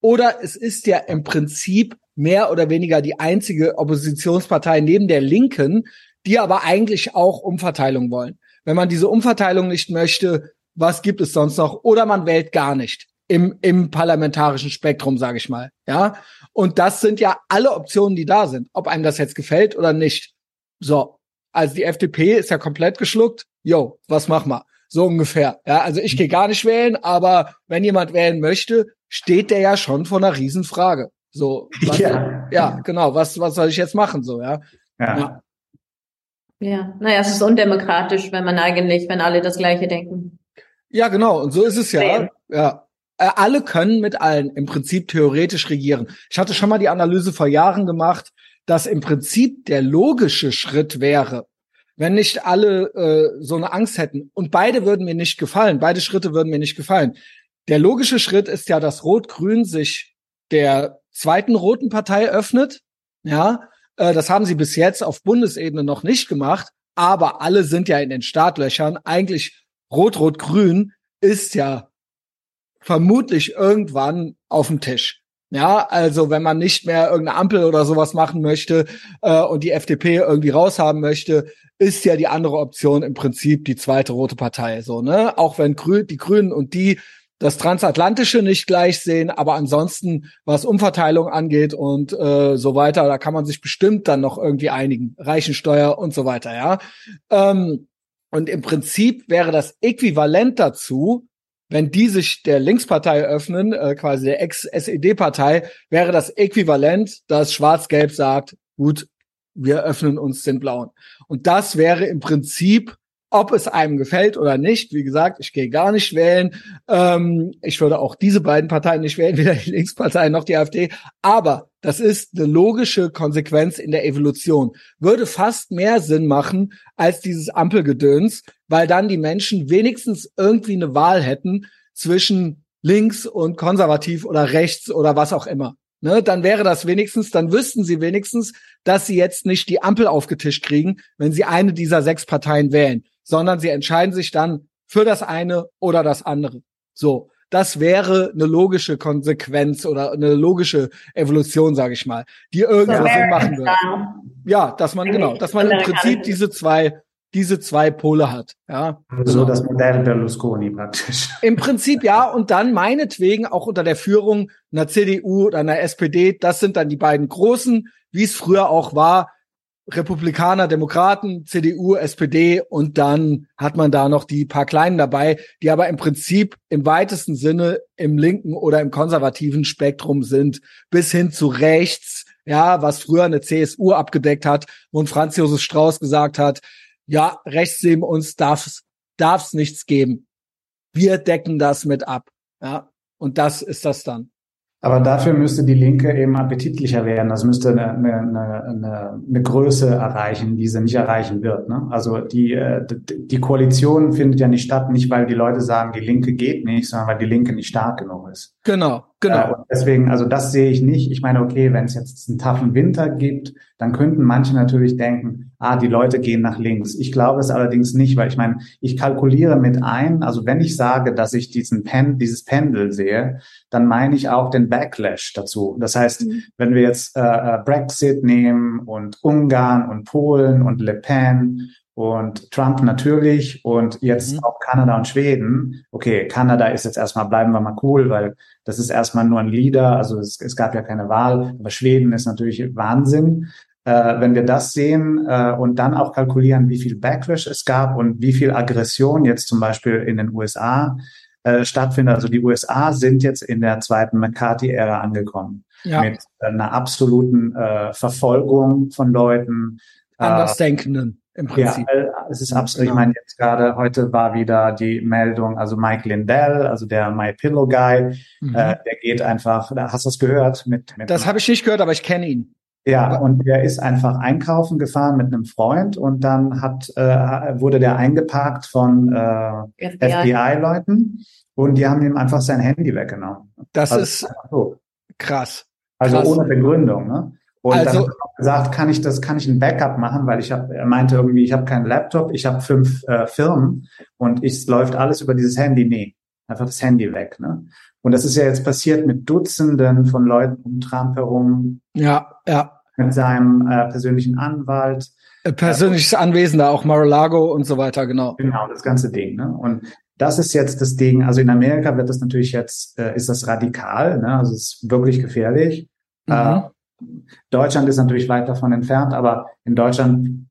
oder es ist ja im Prinzip mehr oder weniger die einzige Oppositionspartei neben der Linken, die aber eigentlich auch Umverteilung wollen. Wenn man diese Umverteilung nicht möchte, was gibt es sonst noch? Oder man wählt gar nicht im, im parlamentarischen Spektrum, sage ich mal. Ja, und das sind ja alle Optionen, die da sind, ob einem das jetzt gefällt oder nicht. So, also die FDP ist ja komplett geschluckt. Yo, was mach mal? So ungefähr. Ja, also ich gehe gar nicht wählen, aber wenn jemand wählen möchte, steht der ja schon vor einer Riesenfrage. So, was, ja. ja, genau. Was, was soll ich jetzt machen? So, ja. ja. ja. Ja, naja, es ist undemokratisch, wenn man eigentlich, wenn alle das Gleiche denken. Ja, genau. Und so ist es ja. Ja. Äh, alle können mit allen im Prinzip theoretisch regieren. Ich hatte schon mal die Analyse vor Jahren gemacht, dass im Prinzip der logische Schritt wäre, wenn nicht alle äh, so eine Angst hätten. Und beide würden mir nicht gefallen. Beide Schritte würden mir nicht gefallen. Der logische Schritt ist ja, dass Rot-Grün sich der zweiten roten Partei öffnet. Ja, äh, das haben sie bis jetzt auf Bundesebene noch nicht gemacht. Aber alle sind ja in den Startlöchern. Eigentlich Rot-Rot-Grün ist ja vermutlich irgendwann auf dem Tisch. Ja, also wenn man nicht mehr irgendeine Ampel oder sowas machen möchte äh, und die FDP irgendwie raushaben möchte, ist ja die andere Option im Prinzip die zweite rote Partei. So, ne? Auch wenn Grü die Grünen und die das Transatlantische nicht gleich sehen, aber ansonsten, was Umverteilung angeht und äh, so weiter, da kann man sich bestimmt dann noch irgendwie einigen. Reichensteuer und so weiter, ja. Ähm, und im Prinzip wäre das äquivalent dazu, wenn die sich der Linkspartei öffnen, äh, quasi der Ex-SED-Partei, wäre das äquivalent, dass Schwarz-Gelb sagt, gut, wir öffnen uns den Blauen. Und das wäre im Prinzip ob es einem gefällt oder nicht, wie gesagt, ich gehe gar nicht wählen. Ähm, ich würde auch diese beiden Parteien nicht wählen, weder die Linkspartei noch die AfD. Aber das ist eine logische Konsequenz in der Evolution. Würde fast mehr Sinn machen als dieses Ampelgedöns, weil dann die Menschen wenigstens irgendwie eine Wahl hätten zwischen links und konservativ oder rechts oder was auch immer. Ne, dann wäre das wenigstens, dann wüssten sie wenigstens, dass sie jetzt nicht die Ampel aufgetischt kriegen, wenn sie eine dieser sechs Parteien wählen sondern sie entscheiden sich dann für das eine oder das andere. So, das wäre eine logische Konsequenz oder eine logische Evolution, sage ich mal, die irgendwo Sinn machen würde. Ja, dass man genau, dass man im Prinzip diese zwei diese zwei Pole hat. Ja. So das Modell Berlusconi praktisch. Im Prinzip ja, und dann meinetwegen auch unter der Führung einer CDU oder einer SPD, das sind dann die beiden großen, wie es früher auch war, Republikaner, Demokraten, CDU, SPD und dann hat man da noch die paar Kleinen dabei, die aber im Prinzip im weitesten Sinne im linken oder im konservativen Spektrum sind, bis hin zu rechts, ja, was früher eine CSU abgedeckt hat und Franz Josef Strauß gesagt hat, ja, rechts neben uns darf's, darf's nichts geben. Wir decken das mit ab, ja. Und das ist das dann. Aber dafür müsste die Linke eben appetitlicher werden. Das müsste eine, eine, eine, eine Größe erreichen, die sie nicht erreichen wird. Ne? Also die, äh, die Koalition findet ja nicht statt, nicht weil die Leute sagen, die Linke geht nicht, sondern weil die Linke nicht stark genug ist. Genau, genau. Äh, deswegen, also das sehe ich nicht. Ich meine, okay, wenn es jetzt einen taffen Winter gibt, dann könnten manche natürlich denken, ah, die Leute gehen nach links. Ich glaube es allerdings nicht, weil ich meine, ich kalkuliere mit ein, also wenn ich sage, dass ich diesen Pen, dieses Pendel sehe, dann meine ich auch den Backlash dazu. Das heißt, mhm. wenn wir jetzt äh, äh Brexit nehmen und Ungarn und Polen und Le Pen und Trump natürlich und jetzt mhm. auch Kanada und Schweden. Okay, Kanada ist jetzt erstmal, bleiben wir mal cool, weil das ist erstmal nur ein Leader, also es, es gab ja keine Wahl, aber Schweden ist natürlich Wahnsinn. Äh, wenn wir das sehen äh, und dann auch kalkulieren, wie viel Backlash es gab und wie viel Aggression jetzt zum Beispiel in den USA äh, stattfindet. Also die USA sind jetzt in der zweiten McCarthy-Ära angekommen. Ja. Mit einer absoluten äh, Verfolgung von Leuten. Andersdenkenden im Prinzip. Ja, äh, es ist absolut, genau. ich meine, jetzt gerade heute war wieder die Meldung, also Mike Lindell, also der My Pillow Guy, mhm. äh, der geht einfach, hast du das gehört? Mit, mit das habe ich nicht gehört, aber ich kenne ihn. Ja, und der ist einfach einkaufen gefahren mit einem Freund und dann hat äh, wurde der eingeparkt von äh, FBI-Leuten FBI und die haben ihm einfach sein Handy weggenommen. Das also ist so. krass. Also krass. ohne Begründung, ne? Und also, dann hat er gesagt, kann ich das, kann ich ein Backup machen, weil ich habe, er meinte irgendwie, ich habe keinen Laptop, ich habe fünf äh, Firmen und es läuft alles über dieses Handy. Nee, einfach das Handy weg. Ne? Und das ist ja jetzt passiert mit Dutzenden von Leuten um Trump herum. Ja, ja. Mit seinem äh, persönlichen Anwalt. Äh, persönliches Anwesender, auch Mar-a-Lago und so weiter, genau. Genau, das ganze Ding. Ne? Und das ist jetzt das Ding. Also in Amerika wird das natürlich jetzt, äh, ist das radikal, ne? also es ist wirklich gefährlich. Mhm. Äh, Deutschland ist natürlich weit davon entfernt, aber in Deutschland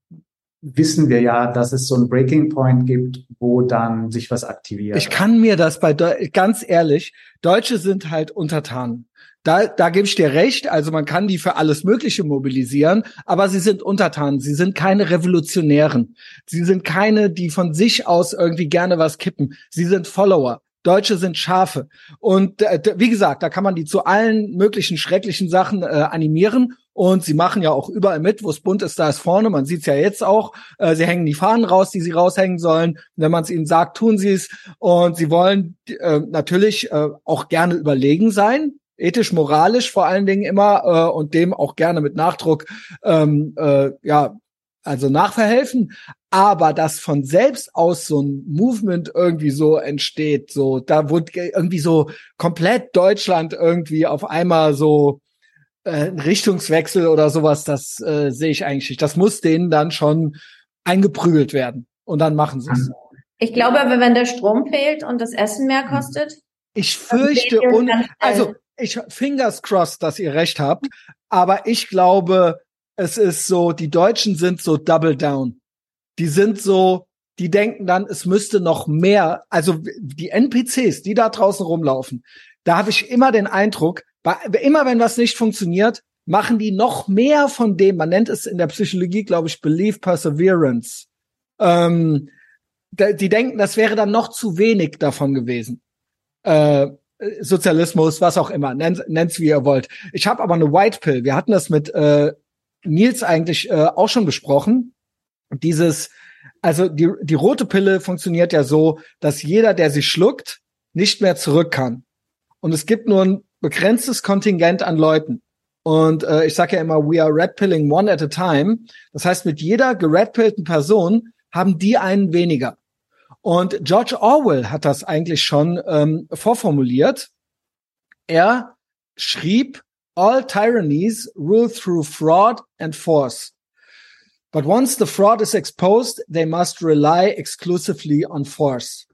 wissen wir ja, dass es so einen Breaking Point gibt, wo dann sich was aktiviert. Ich kann mir das bei, De ganz ehrlich, Deutsche sind halt untertan. Da, da gebe ich dir recht. Also man kann die für alles Mögliche mobilisieren, aber sie sind untertan. Sie sind keine Revolutionären. Sie sind keine, die von sich aus irgendwie gerne was kippen. Sie sind Follower. Deutsche sind Schafe. Und äh, wie gesagt, da kann man die zu allen möglichen schrecklichen Sachen äh, animieren. Und sie machen ja auch überall mit, wo es bunt ist, da ist vorne. Man sieht es ja jetzt auch. Äh, sie hängen die Fahnen raus, die sie raushängen sollen. Wenn man es ihnen sagt, tun sie es. Und sie wollen äh, natürlich äh, auch gerne überlegen sein. Ethisch, moralisch vor allen Dingen immer äh, und dem auch gerne mit Nachdruck ähm, äh, ja also nachverhelfen, aber dass von selbst aus so ein Movement irgendwie so entsteht, so da wurde irgendwie so komplett Deutschland irgendwie auf einmal so äh, ein Richtungswechsel oder sowas, das äh, sehe ich eigentlich nicht. Das muss denen dann schon eingeprügelt werden und dann machen sie es. Ich glaube aber, wenn der Strom fehlt und das Essen mehr hm. kostet. Ich fürchte, un also ich fingers crossed, dass ihr recht habt, aber ich glaube, es ist so, die Deutschen sind so double down. Die sind so, die denken dann, es müsste noch mehr, also die NPCs, die da draußen rumlaufen, da habe ich immer den Eindruck, immer wenn was nicht funktioniert, machen die noch mehr von dem, man nennt es in der Psychologie, glaube ich, Belief Perseverance. Ähm, die denken, das wäre dann noch zu wenig davon gewesen. Äh, Sozialismus, was auch immer, nennt, nennt's wie ihr wollt. Ich habe aber eine White Pill. Wir hatten das mit äh, Nils eigentlich äh, auch schon besprochen. Dieses, also die, die rote Pille funktioniert ja so, dass jeder, der sie schluckt, nicht mehr zurück kann. Und es gibt nur ein begrenztes Kontingent an Leuten. Und äh, ich sage ja immer, we are red pilling one at a time. Das heißt, mit jeder geredpillten Person haben die einen weniger. Und George Orwell hat das eigentlich schon ähm, vorformuliert. Er schrieb All tyrannies rule through fraud and force. But once the fraud is exposed, they must rely exclusively on force.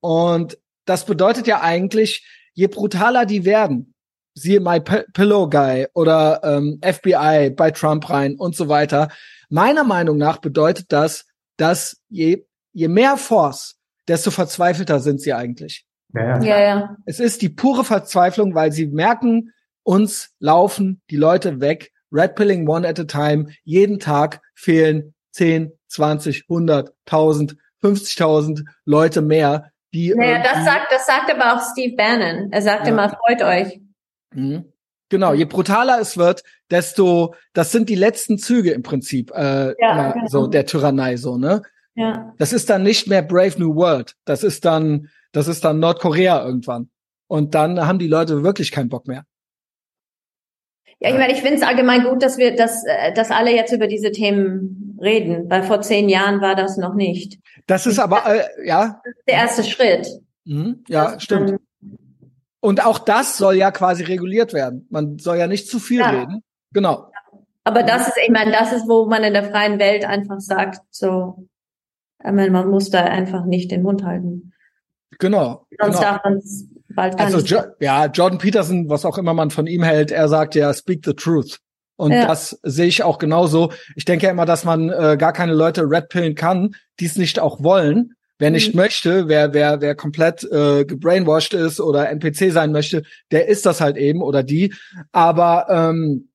Und das bedeutet ja eigentlich, je brutaler die werden, siehe My Pillow Guy oder ähm, FBI bei Trump rein und so weiter. Meiner Meinung nach bedeutet das, dass je, je mehr Force, desto verzweifelter sind sie eigentlich. Ja, ja. ja. Es ist die pure Verzweiflung, weil sie merken, uns laufen die Leute weg. Red Pilling one at a time. Jeden Tag fehlen 10, 20, 100, 1000, 50.000 Leute mehr, die. Naja, das sagt, das sagt aber auch Steve Bannon. Er sagt ja. immer, freut euch. Mhm. Genau, je brutaler es wird, desto, das sind die letzten Züge im Prinzip, äh, ja, genau. so der Tyrannei, so, ne? Ja. Das ist dann nicht mehr Brave New World. Das ist dann, das ist dann Nordkorea irgendwann. Und dann haben die Leute wirklich keinen Bock mehr. Ja, ich meine, ich finde es allgemein gut, dass wir, dass, äh, dass alle jetzt über diese Themen reden, weil vor zehn Jahren war das noch nicht. Das ist aber, äh, ja. Das ist der erste Schritt. Mhm, ja, stimmt. Und auch das soll ja quasi reguliert werden. Man soll ja nicht zu viel ja. reden. Genau. Aber das ist, ich meine, das ist, wo man in der freien Welt einfach sagt, so, ich meine, man muss da einfach nicht den Mund halten. Genau. Sonst genau. darf man es bald Also jo ja, Jordan Peterson, was auch immer man von ihm hält, er sagt ja, speak the truth. Und ja. das sehe ich auch genauso. Ich denke ja immer, dass man äh, gar keine Leute redpillen kann, die es nicht auch wollen. Wer nicht mhm. möchte, wer, wer, wer komplett äh, gebrainwashed ist oder NPC sein möchte, der ist das halt eben oder die. Aber ähm,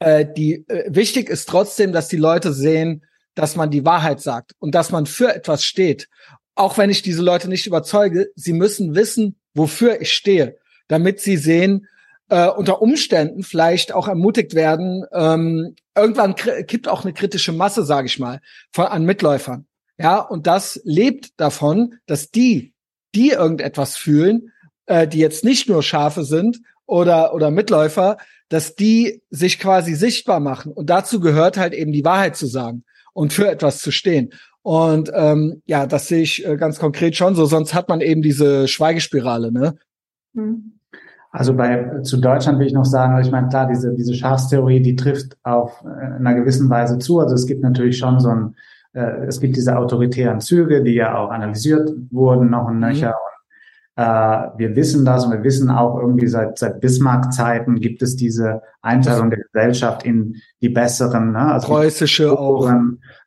äh, die äh, wichtig ist trotzdem, dass die Leute sehen, dass man die Wahrheit sagt und dass man für etwas steht. Auch wenn ich diese Leute nicht überzeuge, sie müssen wissen, wofür ich stehe, damit sie sehen, äh, unter Umständen vielleicht auch ermutigt werden. Ähm, irgendwann kippt auch eine kritische Masse, sage ich mal, von, an Mitläufern. Ja, und das lebt davon, dass die, die irgendetwas fühlen, äh, die jetzt nicht nur Schafe sind oder oder Mitläufer, dass die sich quasi sichtbar machen. Und dazu gehört halt eben die Wahrheit zu sagen und für etwas zu stehen. Und ähm, ja, das sehe ich äh, ganz konkret schon so. Sonst hat man eben diese Schweigespirale, ne? Hm. Also bei zu Deutschland will ich noch sagen, ich meine, klar, diese, diese Schafstheorie, die trifft auf äh, einer gewissen Weise zu. Also es gibt natürlich schon so ein, äh, es gibt diese autoritären Züge, die ja auch analysiert wurden, noch ein nöcher. Mhm. Äh, wir wissen das und wir wissen auch irgendwie seit, seit Bismarck-Zeiten gibt es diese Einteilung der Gesellschaft in die besseren, ne? also preußische die auch.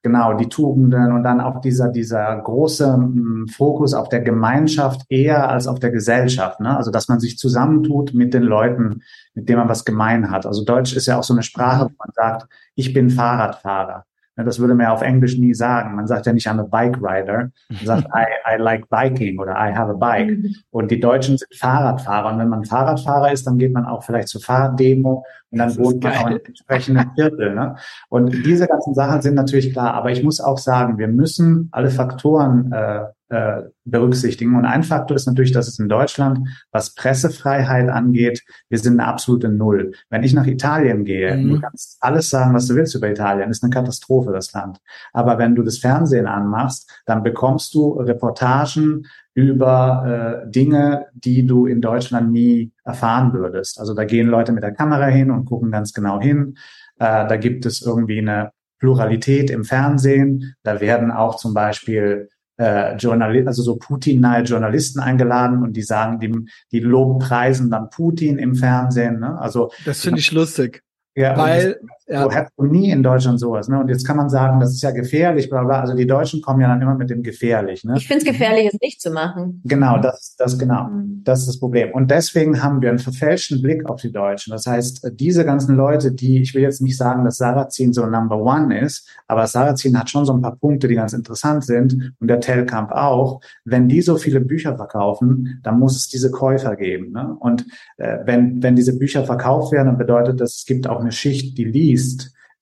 Genau, die Tugenden und dann auch dieser, dieser große m, hm, Fokus auf der Gemeinschaft eher als auf der Gesellschaft. Ne? Also, dass man sich zusammentut mit den Leuten, mit denen man was gemein hat. Also Deutsch ist ja auch so eine Sprache, wo man sagt, ich bin Fahrradfahrer. Das würde man ja auf Englisch nie sagen. Man sagt ja nicht I'm a bike rider. Man sagt I, I like biking oder I have a bike. Mhm. Und die Deutschen sind Fahrradfahrer. Und wenn man Fahrradfahrer ist, dann geht man auch vielleicht zur Fahrraddemo und dann wohnt man auch in entsprechenden Viertel. Ne? Und diese ganzen Sachen sind natürlich klar. Aber ich muss auch sagen, wir müssen alle Faktoren äh, äh, berücksichtigen. Und ein Faktor ist natürlich, dass es in Deutschland, was Pressefreiheit angeht, wir sind eine absolute Null. Wenn ich nach Italien gehe, mhm. du kannst alles sagen, was du willst über Italien, ist eine Katastrophe, das Land. Aber wenn du das Fernsehen anmachst, dann bekommst du Reportagen über äh, Dinge, die du in Deutschland nie erfahren würdest. Also da gehen Leute mit der Kamera hin und gucken ganz genau hin. Äh, da gibt es irgendwie eine Pluralität im Fernsehen. Da werden auch zum Beispiel äh, Journalisten, also so Putin-nahe Journalisten eingeladen und die sagen, die, die lobpreisen dann Putin im Fernsehen. Ne? Also das finde ich lustig. Ja, weil ja. so hättest du nie in Deutschland sowas. Ne? Und jetzt kann man sagen, das ist ja gefährlich, bla bla. Also die Deutschen kommen ja dann immer mit dem gefährlich. Ne? Ich finde es gefährlich, es nicht zu machen. Genau, das, das genau. Mhm. Das ist das Problem. Und deswegen haben wir einen verfälschten Blick auf die Deutschen. Das heißt, diese ganzen Leute, die, ich will jetzt nicht sagen, dass Sarrazin so Number One ist, aber Sarrazin hat schon so ein paar Punkte, die ganz interessant sind und der Telkamp auch. Wenn die so viele Bücher verkaufen, dann muss es diese Käufer geben. Ne? Und äh, wenn, wenn diese Bücher verkauft werden, dann bedeutet das, es gibt auch eine Schicht, die liest,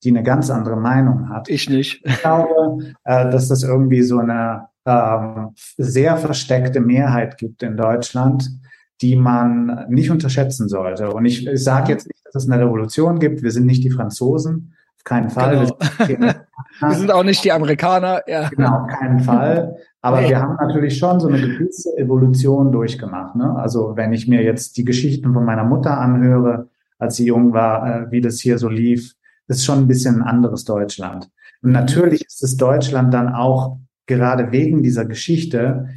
die eine ganz andere Meinung hat. Ich nicht. Ich glaube, äh, dass das irgendwie so eine ähm, sehr versteckte Mehrheit gibt in Deutschland, die man nicht unterschätzen sollte. Und ich, ich sage jetzt nicht, dass es eine Revolution gibt. Wir sind nicht die Franzosen, auf keinen Fall. Genau. wir sind auch nicht die Amerikaner. Ja. Genau, auf keinen Fall. Aber nee. wir haben natürlich schon so eine gewisse Evolution durchgemacht. Ne? Also wenn ich mir jetzt die Geschichten von meiner Mutter anhöre, als sie jung war, äh, wie das hier so lief, ist schon ein bisschen ein anderes Deutschland. Und natürlich ist es Deutschland dann auch gerade wegen dieser Geschichte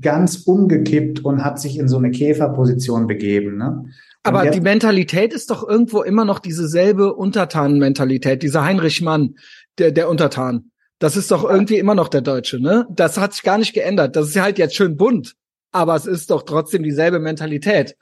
ganz umgekippt und hat sich in so eine Käferposition begeben. Ne? Aber jetzt, die Mentalität ist doch irgendwo immer noch dieselbe Untertanenmentalität, dieser Heinrich Mann, der, der Untertan. Das ist doch irgendwie immer noch der Deutsche, ne? Das hat sich gar nicht geändert. Das ist ja halt jetzt schön bunt, aber es ist doch trotzdem dieselbe Mentalität.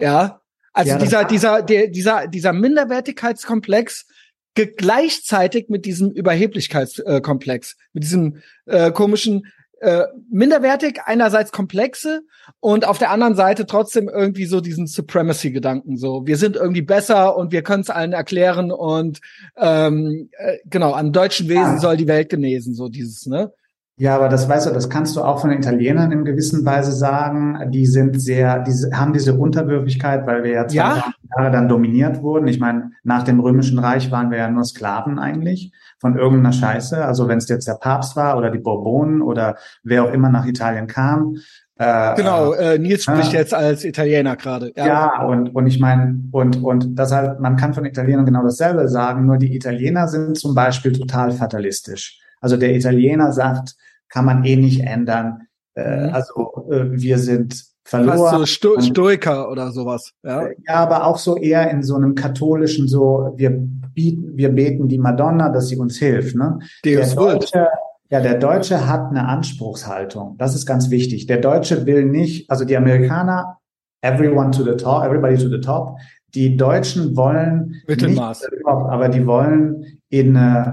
Ja, also ja, dieser, dieser, der, dieser, dieser Minderwertigkeitskomplex gleichzeitig mit diesem Überheblichkeitskomplex, mit diesem äh, komischen äh, minderwertig einerseits komplexe und auf der anderen Seite trotzdem irgendwie so diesen Supremacy-Gedanken. So, wir sind irgendwie besser und wir können es allen erklären und ähm, äh, genau an deutschen Wesen soll die Welt genesen. So dieses ne. Ja, aber das weißt du, das kannst du auch von den Italienern in gewisser Weise sagen. Die sind sehr, die haben diese Unterwürfigkeit, weil wir ja zwei ja? Jahre dann dominiert wurden. Ich meine, nach dem Römischen Reich waren wir ja nur Sklaven eigentlich von irgendeiner Scheiße. Also wenn es jetzt der Papst war oder die Bourbonen oder wer auch immer nach Italien kam. Äh, genau, äh, Nils spricht äh, jetzt als Italiener gerade. Ja. ja, und, und ich meine, und, und deshalb, man kann von Italienern genau dasselbe sagen, nur die Italiener sind zum Beispiel total fatalistisch. Also der Italiener sagt, kann man eh nicht ändern. Äh, mhm. Also äh, wir sind verloren. Fast so Sto Stoiker oder sowas. Ja? ja, aber auch so eher in so einem katholischen, so wir bieten, wir beten die Madonna, dass sie uns hilft. Ne? Deus der Deutsche, ja, der Deutsche hat eine Anspruchshaltung. Das ist ganz wichtig. Der Deutsche will nicht, also die Amerikaner, everyone to the top, everybody to the top. Die Deutschen wollen Mittelmaß. nicht, aber die wollen in, äh,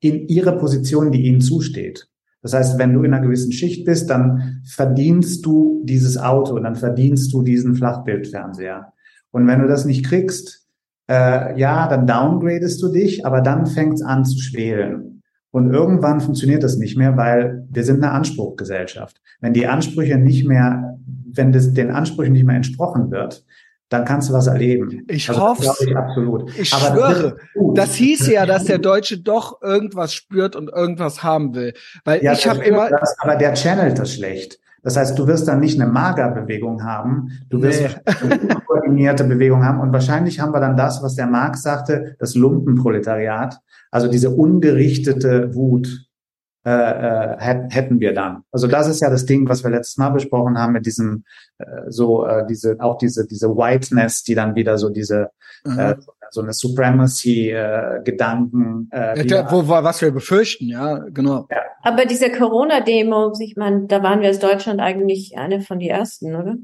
in ihre Position, die ihnen zusteht. Das heißt, wenn du in einer gewissen Schicht bist, dann verdienst du dieses Auto und dann verdienst du diesen Flachbildfernseher. Und wenn du das nicht kriegst, äh, ja, dann downgradest du dich, aber dann fängt es an zu schwelen. Und irgendwann funktioniert das nicht mehr, weil wir sind eine Anspruchgesellschaft. Wenn die Ansprüche nicht mehr, wenn das den Ansprüchen nicht mehr entsprochen wird, dann kannst du was erleben. Ich also, hoffe ich absolut. Ich aber schwöre, das, das hieß ja, dass der Deutsche doch irgendwas spürt und irgendwas haben will. Weil ja, ich habe immer. Das, aber der channelt das schlecht. Das heißt, du wirst dann nicht eine Magerbewegung haben, du wirst nee. eine unkoordinierte Bewegung haben und wahrscheinlich haben wir dann das, was der Marx sagte, das Lumpenproletariat, also diese ungerichtete Wut, äh, äh, hätten wir dann. Also das ist ja das Ding, was wir letztes Mal besprochen haben mit diesem äh, so äh, diese auch diese diese Whiteness, die dann wieder so diese mhm. äh, so eine Supremacy äh, Gedanken äh, ja, wo, wo, was wir befürchten, ja, genau. Ja. Aber diese Corona Demo, ich meine, da waren wir als Deutschland eigentlich eine von die ersten, oder?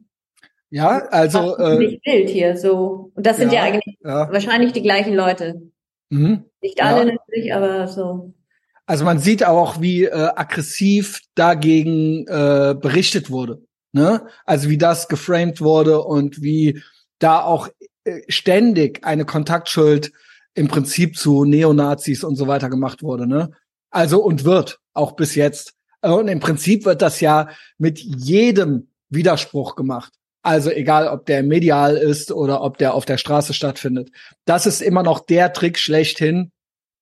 Ja, also das ist äh, Bild hier so und das sind ja, ja eigentlich ja. wahrscheinlich die gleichen Leute. Mhm. Nicht alle natürlich, aber so. Also man sieht auch, wie äh, aggressiv dagegen äh, berichtet wurde. Ne? Also wie das geframed wurde und wie da auch äh, ständig eine Kontaktschuld im Prinzip zu Neonazis und so weiter gemacht wurde. Ne? Also und wird auch bis jetzt. Und im Prinzip wird das ja mit jedem Widerspruch gemacht. Also egal, ob der medial ist oder ob der auf der Straße stattfindet. Das ist immer noch der Trick schlechthin,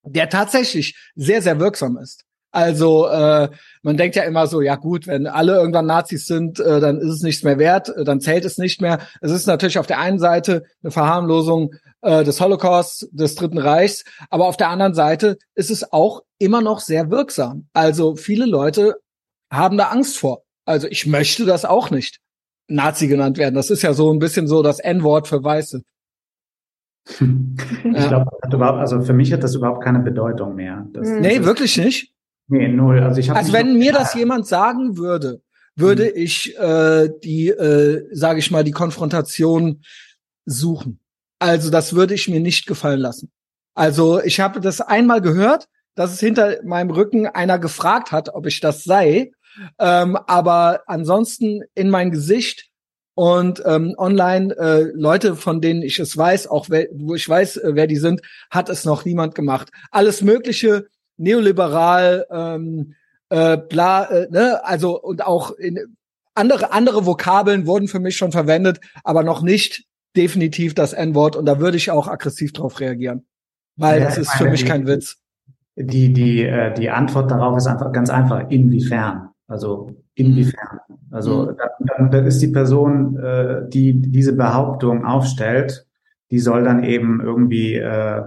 der tatsächlich sehr, sehr wirksam ist. Also äh, man denkt ja immer so, ja gut, wenn alle irgendwann Nazis sind, äh, dann ist es nichts mehr wert, äh, dann zählt es nicht mehr. Es ist natürlich auf der einen Seite eine Verharmlosung äh, des Holocaust, des Dritten Reichs, aber auf der anderen Seite ist es auch immer noch sehr wirksam. Also viele Leute haben da Angst vor. Also ich möchte das auch nicht. Nazi genannt werden. Das ist ja so ein bisschen so das N-Wort für Weiße. Ich glaube, also für mich hat das überhaupt keine Bedeutung mehr. Das, nee, das wirklich nicht. Nee, null. Also ich Also wenn mir das jemand sagen würde, würde hm. ich äh, die, äh, sage ich mal, die Konfrontation suchen. Also das würde ich mir nicht gefallen lassen. Also ich habe das einmal gehört, dass es hinter meinem Rücken einer gefragt hat, ob ich das sei. Ähm, aber ansonsten in mein Gesicht und ähm, online äh, Leute, von denen ich es weiß, auch wer, wo ich weiß, äh, wer die sind, hat es noch niemand gemacht. Alles Mögliche, neoliberal, ähm, äh, bla, äh, ne, also und auch in, andere andere Vokabeln wurden für mich schon verwendet, aber noch nicht definitiv das N-Wort und da würde ich auch aggressiv drauf reagieren, weil ja, das ist für mich kein Witz. Die die äh, die Antwort darauf ist einfach ganz einfach. Inwiefern? Also inwiefern? Also mhm. dann, dann ist die Person, äh, die diese Behauptung aufstellt, die soll dann eben irgendwie äh,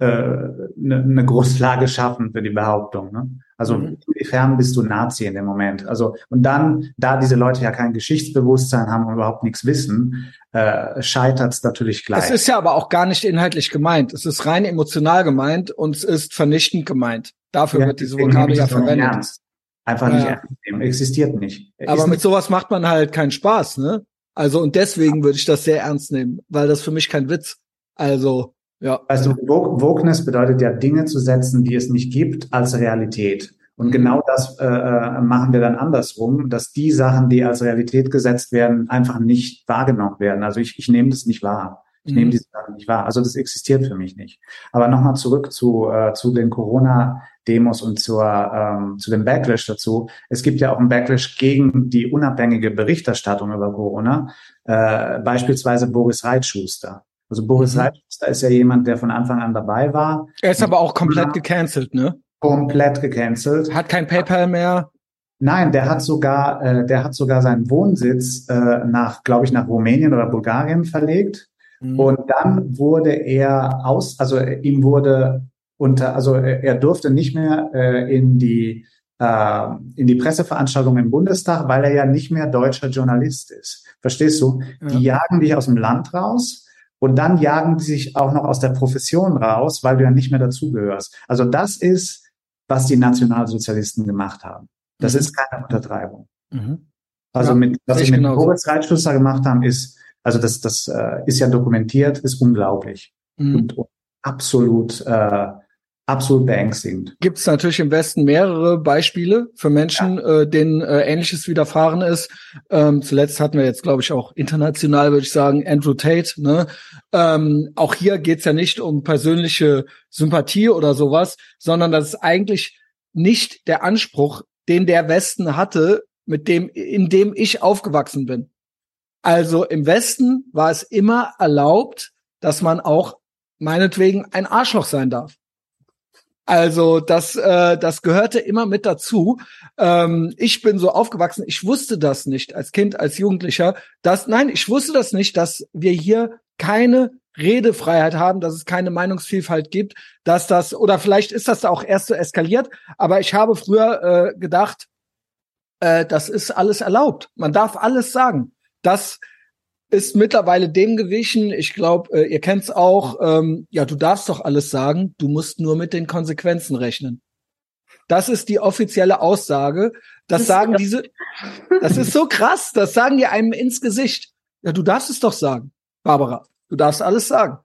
eine, äh, eine Grundlage schaffen für die Behauptung. Ne? Also mhm. inwiefern bist du Nazi in dem Moment? Also und dann, da diese Leute ja kein Geschichtsbewusstsein haben und überhaupt nichts wissen, äh, scheitert es natürlich gleich. Es ist ja aber auch gar nicht inhaltlich gemeint. Es ist rein emotional gemeint und es ist vernichtend gemeint. Dafür ja, wird diese Vokabel ja verwendet. Ernst. Einfach ja. nicht ernst nehmen. Existiert nicht. Er aber mit nicht sowas macht man halt keinen Spaß, ne? Also und deswegen würde ich das sehr ernst nehmen, weil das für mich kein Witz. Also ja. Also Wokeness bedeutet ja Dinge zu setzen, die es nicht gibt, als Realität. Und mhm. genau das äh, äh, machen wir dann andersrum, dass die Sachen, die als Realität gesetzt werden, einfach nicht wahrgenommen werden. Also ich, ich nehme das nicht wahr. Ich mhm. nehme diese Sachen nicht wahr. Also das existiert für mich nicht. Aber nochmal zurück zu, äh, zu den Corona-Demos und zur, ähm, zu dem Backlash dazu. Es gibt ja auch einen Backlash gegen die unabhängige Berichterstattung über Corona. Äh, beispielsweise Boris Reitschuster. Also Boris mhm. Reitschuster ist ja jemand, der von Anfang an dabei war. Er ist aber auch komplett gecancelt, ne? Komplett gecancelt. Hat kein PayPal mehr. Nein, der hat sogar, äh, der hat sogar seinen Wohnsitz äh, nach, glaube ich, nach Rumänien oder Bulgarien verlegt. Mhm. Und dann wurde er aus, also ihm wurde unter, also er durfte nicht mehr äh, in die äh, in die Presseveranstaltung im Bundestag, weil er ja nicht mehr deutscher Journalist ist. Verstehst du? Ja. Die jagen dich aus dem Land raus und dann jagen die sich auch noch aus der Profession raus, weil du ja nicht mehr dazugehörst. Also das ist, was die Nationalsozialisten gemacht haben. Das mhm. ist keine Untertreibung. Mhm. Also ja, mit, was sie mit genau Moritz Reitschlusser gemacht haben, ist, also das, das äh, ist ja dokumentiert, ist unglaublich mhm. und, und, absolut äh, absolut beängstigend. Gibt es natürlich im Westen mehrere Beispiele für Menschen, ja. äh, denen äh, Ähnliches widerfahren ist. Ähm, zuletzt hatten wir jetzt, glaube ich, auch international, würde ich sagen, Andrew Tate. Ne? Ähm, auch hier geht's ja nicht um persönliche Sympathie oder sowas, sondern das ist eigentlich nicht der Anspruch, den der Westen hatte, mit dem, in dem ich aufgewachsen bin. Also im Westen war es immer erlaubt, dass man auch meinetwegen ein Arschloch sein darf. Also das, äh, das gehörte immer mit dazu. Ähm, ich bin so aufgewachsen, ich wusste das nicht als Kind, als Jugendlicher. Dass, nein, ich wusste das nicht, dass wir hier keine Redefreiheit haben, dass es keine Meinungsvielfalt gibt, dass das, oder vielleicht ist das da auch erst so eskaliert, aber ich habe früher äh, gedacht, äh, das ist alles erlaubt. Man darf alles sagen. Das ist mittlerweile dem gewichen. Ich glaube, äh, ihr kennt's auch. Ähm, ja, du darfst doch alles sagen. Du musst nur mit den Konsequenzen rechnen. Das ist die offizielle Aussage. Das, das sagen diese. Das ist so krass. Das sagen die einem ins Gesicht. Ja, du darfst es doch sagen, Barbara. Du darfst alles sagen.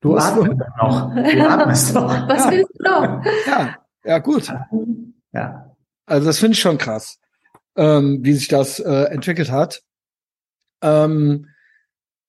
Du atmest noch. Du atmest doch. Was willst du noch? Ja, ja, gut. Ja. Also das finde ich schon krass, ähm, wie sich das äh, entwickelt hat. Ähm,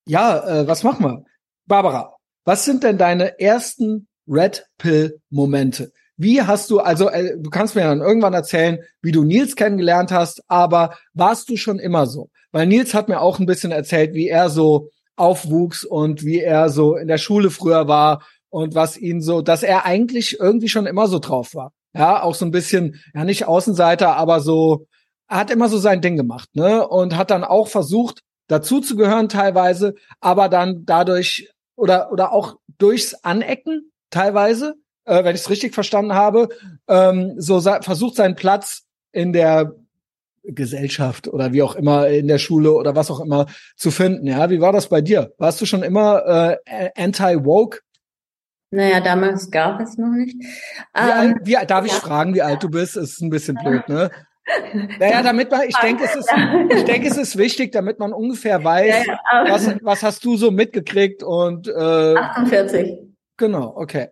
ja, äh, was machen wir? Barbara, was sind denn deine ersten Red Pill Momente? Wie hast du, also äh, du kannst mir dann irgendwann erzählen, wie du Nils kennengelernt hast, aber warst du schon immer so? Weil Nils hat mir auch ein bisschen erzählt, wie er so aufwuchs und wie er so in der Schule früher war und was ihn so, dass er eigentlich irgendwie schon immer so drauf war. Ja, auch so ein bisschen, ja, nicht Außenseiter, aber so, er hat immer so sein Ding gemacht, ne? Und hat dann auch versucht, dazu zu gehören teilweise, aber dann dadurch oder, oder auch durchs Anecken teilweise, äh, wenn ich es richtig verstanden habe, ähm, so versucht seinen Platz in der Gesellschaft oder wie auch immer in der Schule oder was auch immer zu finden. Ja, wie war das bei dir? Warst du schon immer äh, anti-woke? Naja, damals gab es noch nicht. Wie, ähm, wie, darf ich ja. fragen, wie alt du bist? Ist ein bisschen blöd, ne? Naja, damit man, ich denke, es ist, ich denke, es ist wichtig, damit man ungefähr weiß, ja, ja. was, was hast du so mitgekriegt und äh, 48. Genau, okay.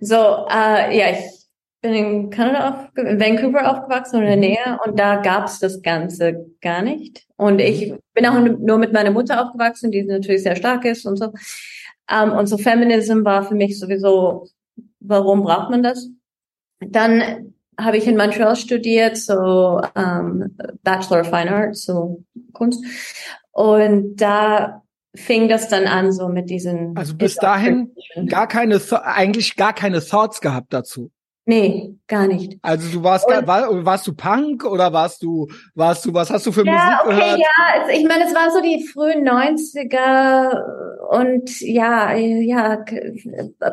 So, äh, ja, ich bin in Kanada auf, in Vancouver aufgewachsen in der mhm. Nähe und da gab's das Ganze gar nicht. Und ich bin auch nur mit meiner Mutter aufgewachsen, die natürlich sehr stark ist und so. Ähm, und so Feminism war für mich sowieso, warum braucht man das? Dann habe ich in Montreal studiert, so ähm, Bachelor of Fine Arts, so Kunst. Und da fing das dann an, so mit diesen. Also bis dahin gar keine, eigentlich gar keine Thoughts gehabt dazu. Nee, gar nicht. Also du warst und, war, warst du Punk oder warst du warst du was hast du für ja, Musik okay, gehört? Ja, ich meine, es war so die frühen 90er und ja, ja,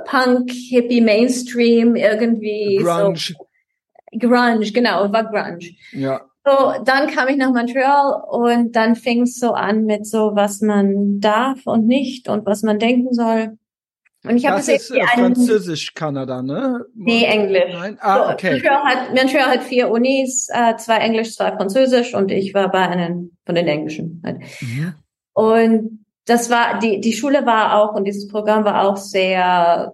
Punk, Hippie, Mainstream irgendwie Grunge. So. Grunge, genau, war Grunge. Ja. So, dann kam ich nach Montreal und dann fing es so an mit so, was man darf und nicht und was man denken soll. Und ich habe das, das ist äh, Französisch Kanada, ne? Nee, Englisch. Nein? Ah, okay. Montreal hat, Montreal hat vier Unis, äh, zwei Englisch, zwei Französisch und ich war bei einem von den Englischen. Halt. Mhm. Und das war die die Schule war auch und dieses Programm war auch sehr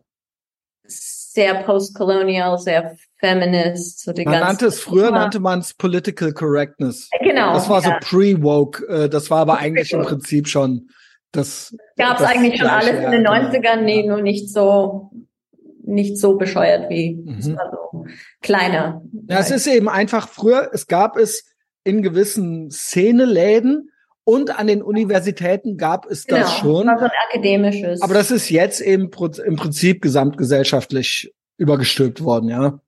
sehr postcolonial, sehr feminist. So die man nannte es früher Thema. nannte man es Political Correctness. Genau. Das war ja. so pre-woke. Äh, das war aber eigentlich im Prinzip schon das gab es eigentlich schon alles in den 90ern, genau. nee, nur nicht so nicht so bescheuert wie mhm. es war so kleiner. Ja, es ist eben einfach früher, es gab es in gewissen Szeneläden und an den Universitäten gab es das genau, schon. Das war so ein akademisches. Aber das ist jetzt eben im Prinzip gesamtgesellschaftlich übergestülpt worden, ja.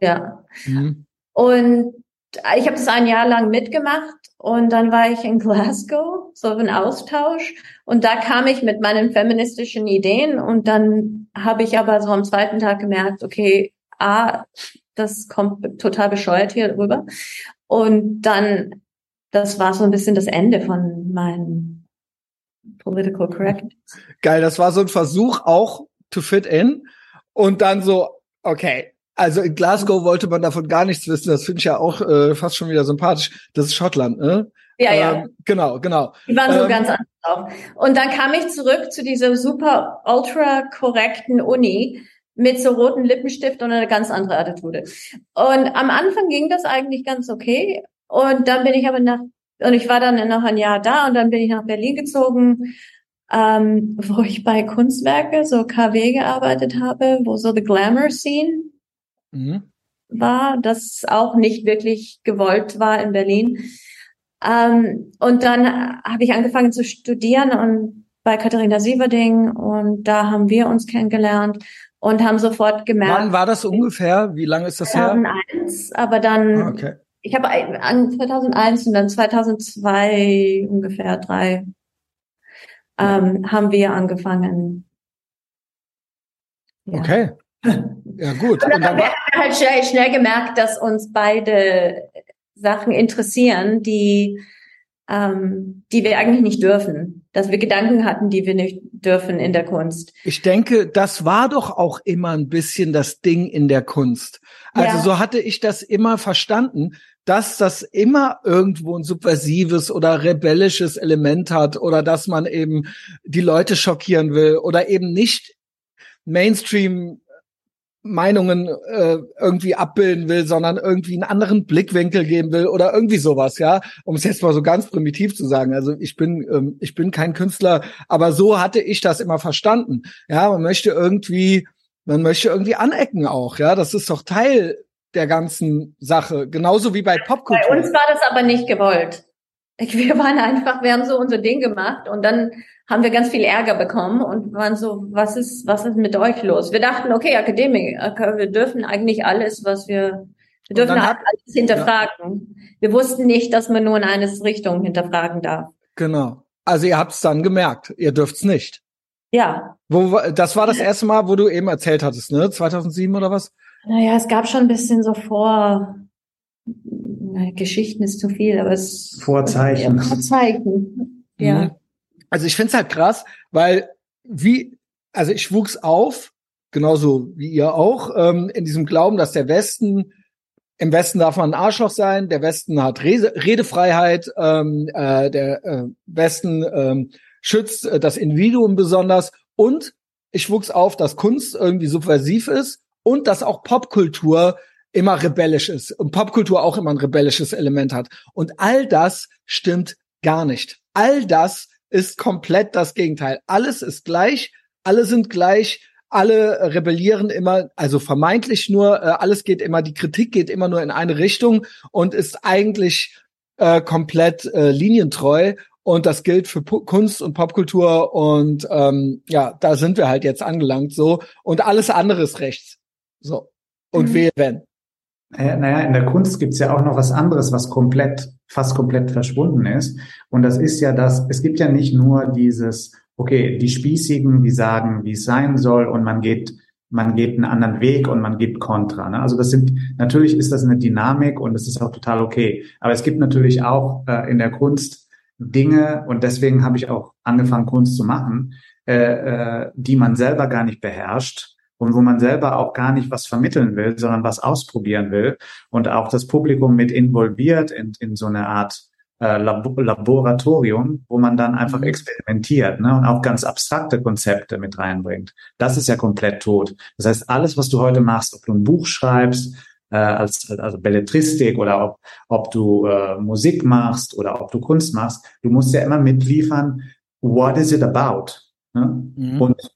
Ja. Mhm. Und ich habe das ein Jahr lang mitgemacht und dann war ich in Glasgow, so ein Austausch. Und da kam ich mit meinen feministischen Ideen und dann habe ich aber so am zweiten Tag gemerkt, okay, A, das kommt total bescheuert hier rüber. Und dann, das war so ein bisschen das Ende von meinem Political Correctness. Geil, das war so ein Versuch auch to fit in und dann so, okay, also in Glasgow wollte man davon gar nichts wissen. Das finde ich ja auch äh, fast schon wieder sympathisch. Das ist Schottland, ne? Ja, ja. Ähm, genau, genau. Die waren so ähm, ganz anders drauf. Und dann kam ich zurück zu dieser super ultra korrekten Uni mit so roten Lippenstift und eine ganz andere Attitude. Und am Anfang ging das eigentlich ganz okay. Und dann bin ich aber nach, und ich war dann noch ein Jahr da und dann bin ich nach Berlin gezogen, ähm, wo ich bei Kunstwerke, so KW gearbeitet habe, wo so the Glamour Scene mhm. war, das auch nicht wirklich gewollt war in Berlin. Ähm, und dann habe ich angefangen zu studieren und bei Katharina Sieverding und da haben wir uns kennengelernt und haben sofort gemerkt. Wann war das ungefähr? Wie lange ist das 2001, her? aber dann, ah, okay. Ich habe an 2001 und dann 2002 ungefähr drei, ähm, haben wir angefangen. Ja. Okay. Ja, gut. Und dann, und dann haben wir halt schnell, schnell gemerkt, dass uns beide Sachen interessieren, die, ähm, die wir eigentlich nicht dürfen. Dass wir Gedanken hatten, die wir nicht dürfen in der Kunst. Ich denke, das war doch auch immer ein bisschen das Ding in der Kunst. Also ja. so hatte ich das immer verstanden, dass das immer irgendwo ein subversives oder rebellisches Element hat oder dass man eben die Leute schockieren will oder eben nicht Mainstream Meinungen äh, irgendwie abbilden will, sondern irgendwie einen anderen Blickwinkel geben will oder irgendwie sowas, ja, um es jetzt mal so ganz primitiv zu sagen. Also ich bin ähm, ich bin kein Künstler, aber so hatte ich das immer verstanden. Ja, man möchte irgendwie man möchte irgendwie anecken auch, ja, das ist doch Teil der ganzen Sache, genauso wie bei Popkultur. Bei uns war das aber nicht gewollt. Wir waren einfach, wir haben so unser Ding gemacht und dann haben wir ganz viel Ärger bekommen und waren so, was ist, was ist mit euch los? Wir dachten, okay, Akademie, wir dürfen eigentlich alles, was wir, wir dürfen hat, alles hinterfragen. Ja. Wir wussten nicht, dass man nur in eine Richtung hinterfragen darf. Genau. Also ihr habt es dann gemerkt, ihr dürft's nicht. Ja. Wo, das war das erste Mal, wo du eben erzählt hattest, ne? 2007 oder was? Naja, es gab schon ein bisschen so vor, Geschichten ist zu viel, aber es Vorzeichen. Vorzeichen. Ja. Mhm. Also ich finde es halt krass, weil wie, also ich wuchs auf, genauso wie ihr auch, ähm, in diesem Glauben, dass der Westen, im Westen darf man ein Arschloch sein, der Westen hat Rede, Redefreiheit, ähm, äh, der äh, Westen ähm, schützt äh, das Individuum besonders und ich wuchs auf, dass Kunst irgendwie subversiv ist und dass auch Popkultur immer rebellisch ist und Popkultur auch immer ein rebellisches Element hat. Und all das stimmt gar nicht. All das ist komplett das Gegenteil. Alles ist gleich, alle sind gleich, alle rebellieren immer, also vermeintlich nur, äh, alles geht immer, die Kritik geht immer nur in eine Richtung und ist eigentlich äh, komplett äh, linientreu. Und das gilt für P Kunst und Popkultur und ähm, ja, da sind wir halt jetzt angelangt so. Und alles andere ist rechts. So. Und mhm. wehe wenn. Naja, in der Kunst gibt's ja auch noch was anderes, was komplett, fast komplett verschwunden ist. Und das ist ja das, es gibt ja nicht nur dieses, okay, die Spießigen, die sagen, wie es sein soll und man geht, man geht einen anderen Weg und man gibt Kontra. Ne? Also das sind, natürlich ist das eine Dynamik und es ist auch total okay. Aber es gibt natürlich auch äh, in der Kunst Dinge und deswegen habe ich auch angefangen, Kunst zu machen, äh, äh, die man selber gar nicht beherrscht und wo man selber auch gar nicht was vermitteln will, sondern was ausprobieren will und auch das Publikum mit involviert in, in so eine Art äh, Lab Laboratorium, wo man dann einfach mhm. experimentiert ne, und auch ganz abstrakte Konzepte mit reinbringt. Das ist ja komplett tot. Das heißt, alles, was du heute machst, ob du ein Buch schreibst, äh, als also Belletristik oder ob, ob du äh, Musik machst oder ob du Kunst machst, du musst ja immer mitliefern, what is it about? Ne? Mhm. Und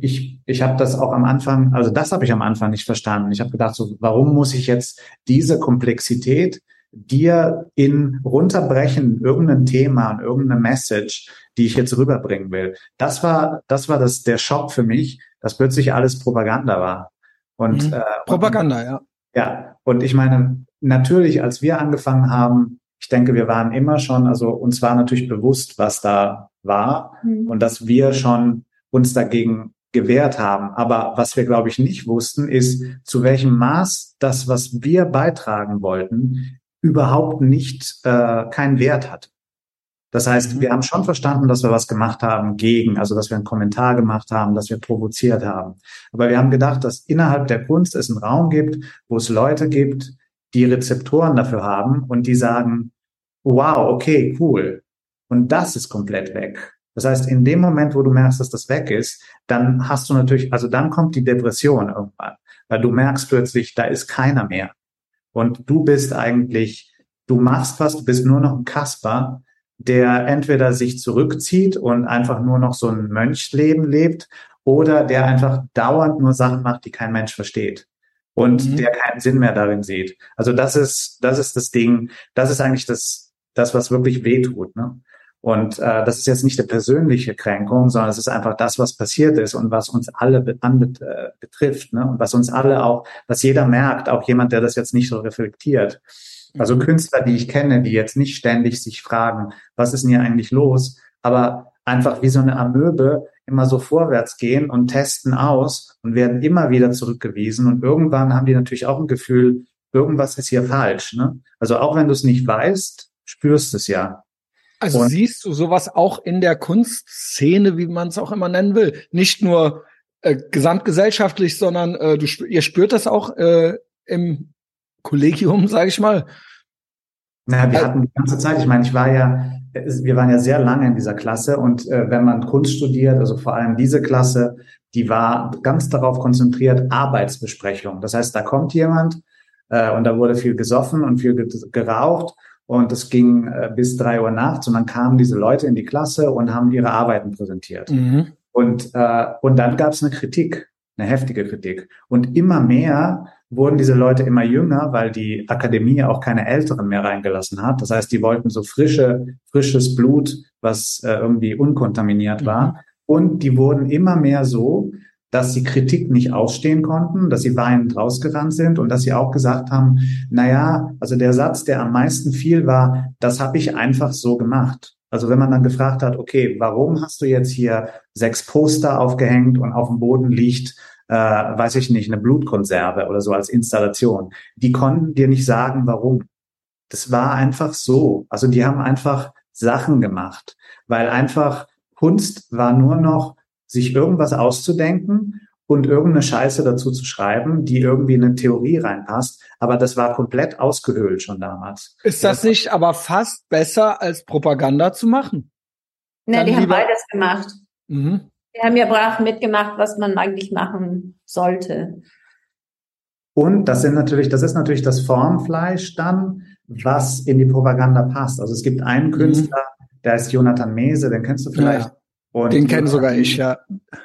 ich, ich habe das auch am Anfang, also das habe ich am Anfang nicht verstanden. Ich habe gedacht, so, warum muss ich jetzt diese Komplexität dir in runterbrechen, irgendein Thema, irgendeine Message, die ich jetzt rüberbringen will. Das war, das war das, der Schock für mich, dass plötzlich alles Propaganda war. Und, mhm. äh, Propaganda, ja. Ja. Und ich meine, natürlich, als wir angefangen haben, ich denke, wir waren immer schon, also uns war natürlich bewusst, was da war mhm. und dass wir schon uns dagegen gewährt haben. Aber was wir, glaube ich, nicht wussten, ist, zu welchem Maß das, was wir beitragen wollten, überhaupt nicht äh, keinen Wert hat. Das heißt, mhm. wir haben schon verstanden, dass wir was gemacht haben gegen, also dass wir einen Kommentar gemacht haben, dass wir provoziert haben. Aber wir haben gedacht, dass innerhalb der Kunst es einen Raum gibt, wo es Leute gibt, die Rezeptoren dafür haben und die sagen, wow, okay, cool. Und das ist komplett weg. Das heißt, in dem Moment, wo du merkst, dass das weg ist, dann hast du natürlich, also dann kommt die Depression irgendwann, weil du merkst plötzlich, da ist keiner mehr. Und du bist eigentlich, du machst was, du bist nur noch ein Kasper, der entweder sich zurückzieht und einfach nur noch so ein Mönchsleben lebt oder der einfach dauernd nur Sachen macht, die kein Mensch versteht und mhm. der keinen Sinn mehr darin sieht. Also das ist, das ist das Ding, das ist eigentlich das, das, was wirklich wehtut. Ne? Und äh, das ist jetzt nicht eine persönliche Kränkung, sondern es ist einfach das, was passiert ist und was uns alle be äh, betrifft. Ne? Und was uns alle auch, was jeder merkt, auch jemand, der das jetzt nicht so reflektiert. Also mhm. Künstler, die ich kenne, die jetzt nicht ständig sich fragen, was ist denn hier eigentlich los, aber einfach wie so eine Amöbe immer so vorwärts gehen und testen aus und werden immer wieder zurückgewiesen. Und irgendwann haben die natürlich auch ein Gefühl, irgendwas ist hier falsch. Ne? Also auch wenn du es nicht weißt, spürst es ja. Also und siehst du sowas auch in der Kunstszene, wie man es auch immer nennen will, nicht nur äh, gesamtgesellschaftlich, sondern äh, du ihr spürt das auch äh, im Kollegium, sage ich mal. Naja, wir hatten die ganze Zeit, ich meine, ich war ja, wir waren ja sehr lange in dieser Klasse und äh, wenn man Kunst studiert, also vor allem diese Klasse, die war ganz darauf konzentriert, Arbeitsbesprechung. Das heißt, da kommt jemand äh, und da wurde viel gesoffen und viel geraucht und es ging äh, bis drei Uhr nachts und dann kamen diese Leute in die Klasse und haben ihre Arbeiten präsentiert. Mhm. Und, äh, und dann gab es eine Kritik, eine heftige Kritik. Und immer mehr wurden diese Leute immer jünger, weil die Akademie auch keine Älteren mehr reingelassen hat. Das heißt, die wollten so frische, frisches Blut, was äh, irgendwie unkontaminiert war. Mhm. Und die wurden immer mehr so, dass sie Kritik nicht ausstehen konnten, dass sie weinend rausgerannt sind und dass sie auch gesagt haben, na ja, also der Satz, der am meisten fiel, war, das habe ich einfach so gemacht. Also wenn man dann gefragt hat, okay, warum hast du jetzt hier sechs Poster aufgehängt und auf dem Boden liegt, äh, weiß ich nicht, eine Blutkonserve oder so als Installation, die konnten dir nicht sagen, warum. Das war einfach so. Also die haben einfach Sachen gemacht, weil einfach Kunst war nur noch sich irgendwas auszudenken und irgendeine Scheiße dazu zu schreiben, die irgendwie in eine Theorie reinpasst. Aber das war komplett ausgehöhlt schon damals. Ist das nicht aber fast besser als Propaganda zu machen? Ne, die haben beides gemacht. Mhm. Die haben ja brav mitgemacht, was man eigentlich machen sollte. Und das sind natürlich, das ist natürlich das Formfleisch dann, was in die Propaganda passt. Also es gibt einen mhm. Künstler, mhm. der ist Jonathan Mese, den kennst du vielleicht. Ja. Und Den kenne sogar ich, ja.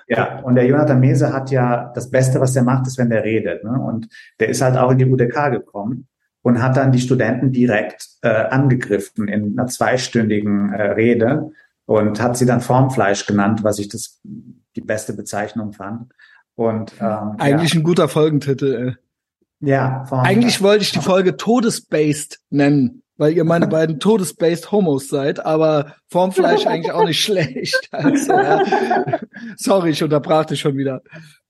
Ja, und der Jonathan Mese hat ja, das Beste, was der macht, ist, wenn der redet. Ne? Und der ist halt auch in die UDK gekommen und hat dann die Studenten direkt äh, angegriffen in einer zweistündigen äh, Rede und hat sie dann Formfleisch genannt, was ich das die beste Bezeichnung fand. Und ähm, eigentlich ja. ein guter Folgentitel. Ey. Ja, Formfleisch. eigentlich wollte ich die Folge Todesbased nennen weil ihr meine beiden Todesbased Homos seid, aber Formfleisch eigentlich auch nicht schlecht. Also, ja. Sorry, ich unterbrach dich schon wieder.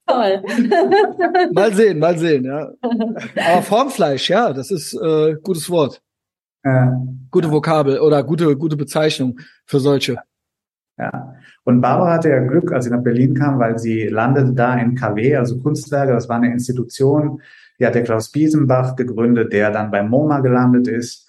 Toll. mal sehen, mal sehen, ja. Aber Formfleisch, ja, das ist äh, gutes Wort. Äh, gute Vokabel oder gute, gute Bezeichnung für solche. Ja. Und Barbara hatte ja Glück, als sie nach Berlin kam, weil sie landete da in KW, also Kunstwerke, das war eine Institution, die hat der Klaus Biesenbach gegründet, der dann bei MoMA gelandet ist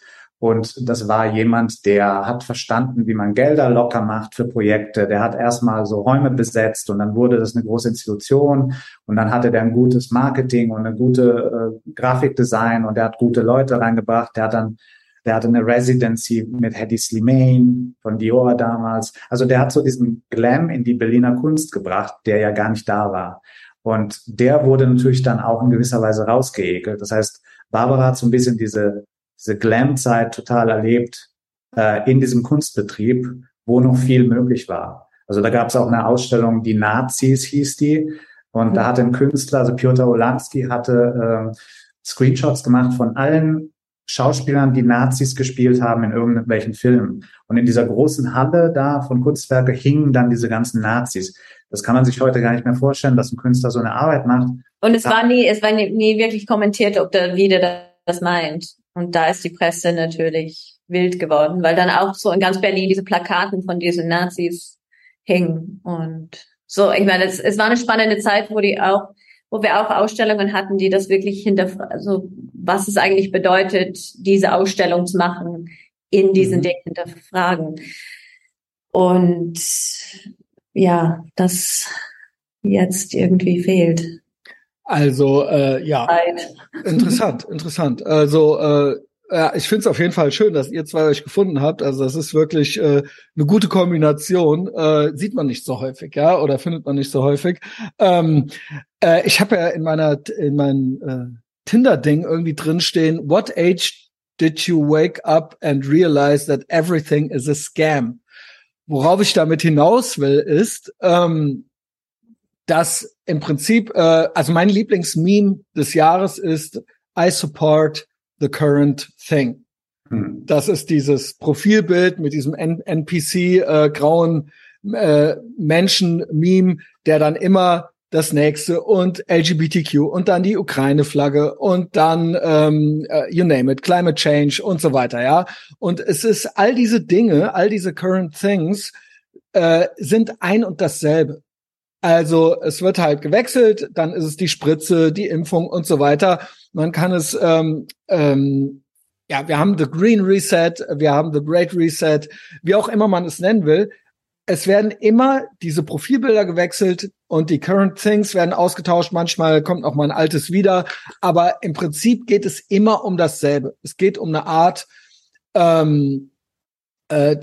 und das war jemand, der hat verstanden, wie man Gelder locker macht für Projekte. Der hat erstmal so Räume besetzt und dann wurde das eine große Institution und dann hatte der ein gutes Marketing und eine gute äh, Grafikdesign und der hat gute Leute reingebracht. Der hat dann der hatte eine Residency mit Hedy Slimane von Dior damals. Also der hat so diesen Glam in die Berliner Kunst gebracht, der ja gar nicht da war. Und der wurde natürlich dann auch in gewisser Weise rausgeekelt. Das heißt, Barbara hat so ein bisschen diese diese Glam-Zeit total erlebt äh, in diesem Kunstbetrieb, wo noch viel möglich war. Also da gab es auch eine Ausstellung, die Nazis hieß die. Und da hatte ein Künstler, also Piotr Olanski, hatte äh, Screenshots gemacht von allen Schauspielern, die Nazis gespielt haben in irgendwelchen Filmen. Und in dieser großen Halle da von Kunstwerke hingen dann diese ganzen Nazis. Das kann man sich heute gar nicht mehr vorstellen, dass ein Künstler so eine Arbeit macht. Und es war nie, es war nie, nie wirklich kommentiert, ob der wieder das meint. Und da ist die Presse natürlich wild geworden, weil dann auch so in ganz Berlin diese Plakaten von diesen Nazis hingen. Und so, ich meine, es, es war eine spannende Zeit, wo die auch wo wir auch Ausstellungen hatten, die das wirklich hinterfragen, also was es eigentlich bedeutet, diese Ausstellung zu machen, in diesen mhm. Dingen hinterfragen. Und ja, das jetzt irgendwie fehlt. Also äh, ja, interessant, interessant. Also äh, ja, ich finde es auf jeden Fall schön, dass ihr zwei euch gefunden habt. Also das ist wirklich äh, eine gute Kombination. Äh, sieht man nicht so häufig, ja, oder findet man nicht so häufig. Ähm, äh, ich habe ja in meiner in meinem äh, Tinder-Ding irgendwie drinstehen, What age did you wake up and realize that everything is a scam? Worauf ich damit hinaus will, ist, ähm, dass im Prinzip, äh, also mein Lieblingsmeme des Jahres ist I support the current thing. Hm. Das ist dieses Profilbild mit diesem NPC äh, grauen äh, Menschen-Meme, der dann immer das nächste und LGBTQ und dann die Ukraine-Flagge und dann ähm, uh, you name it, Climate Change und so weiter, ja. Und es ist all diese Dinge, all diese current things äh, sind ein und dasselbe. Also es wird halt gewechselt, dann ist es die Spritze, die Impfung und so weiter. Man kann es, ähm, ähm, ja, wir haben The Green Reset, wir haben The Great Reset, wie auch immer man es nennen will. Es werden immer diese Profilbilder gewechselt und die Current Things werden ausgetauscht. Manchmal kommt auch mal ein altes wieder, aber im Prinzip geht es immer um dasselbe. Es geht um eine Art, ähm, äh,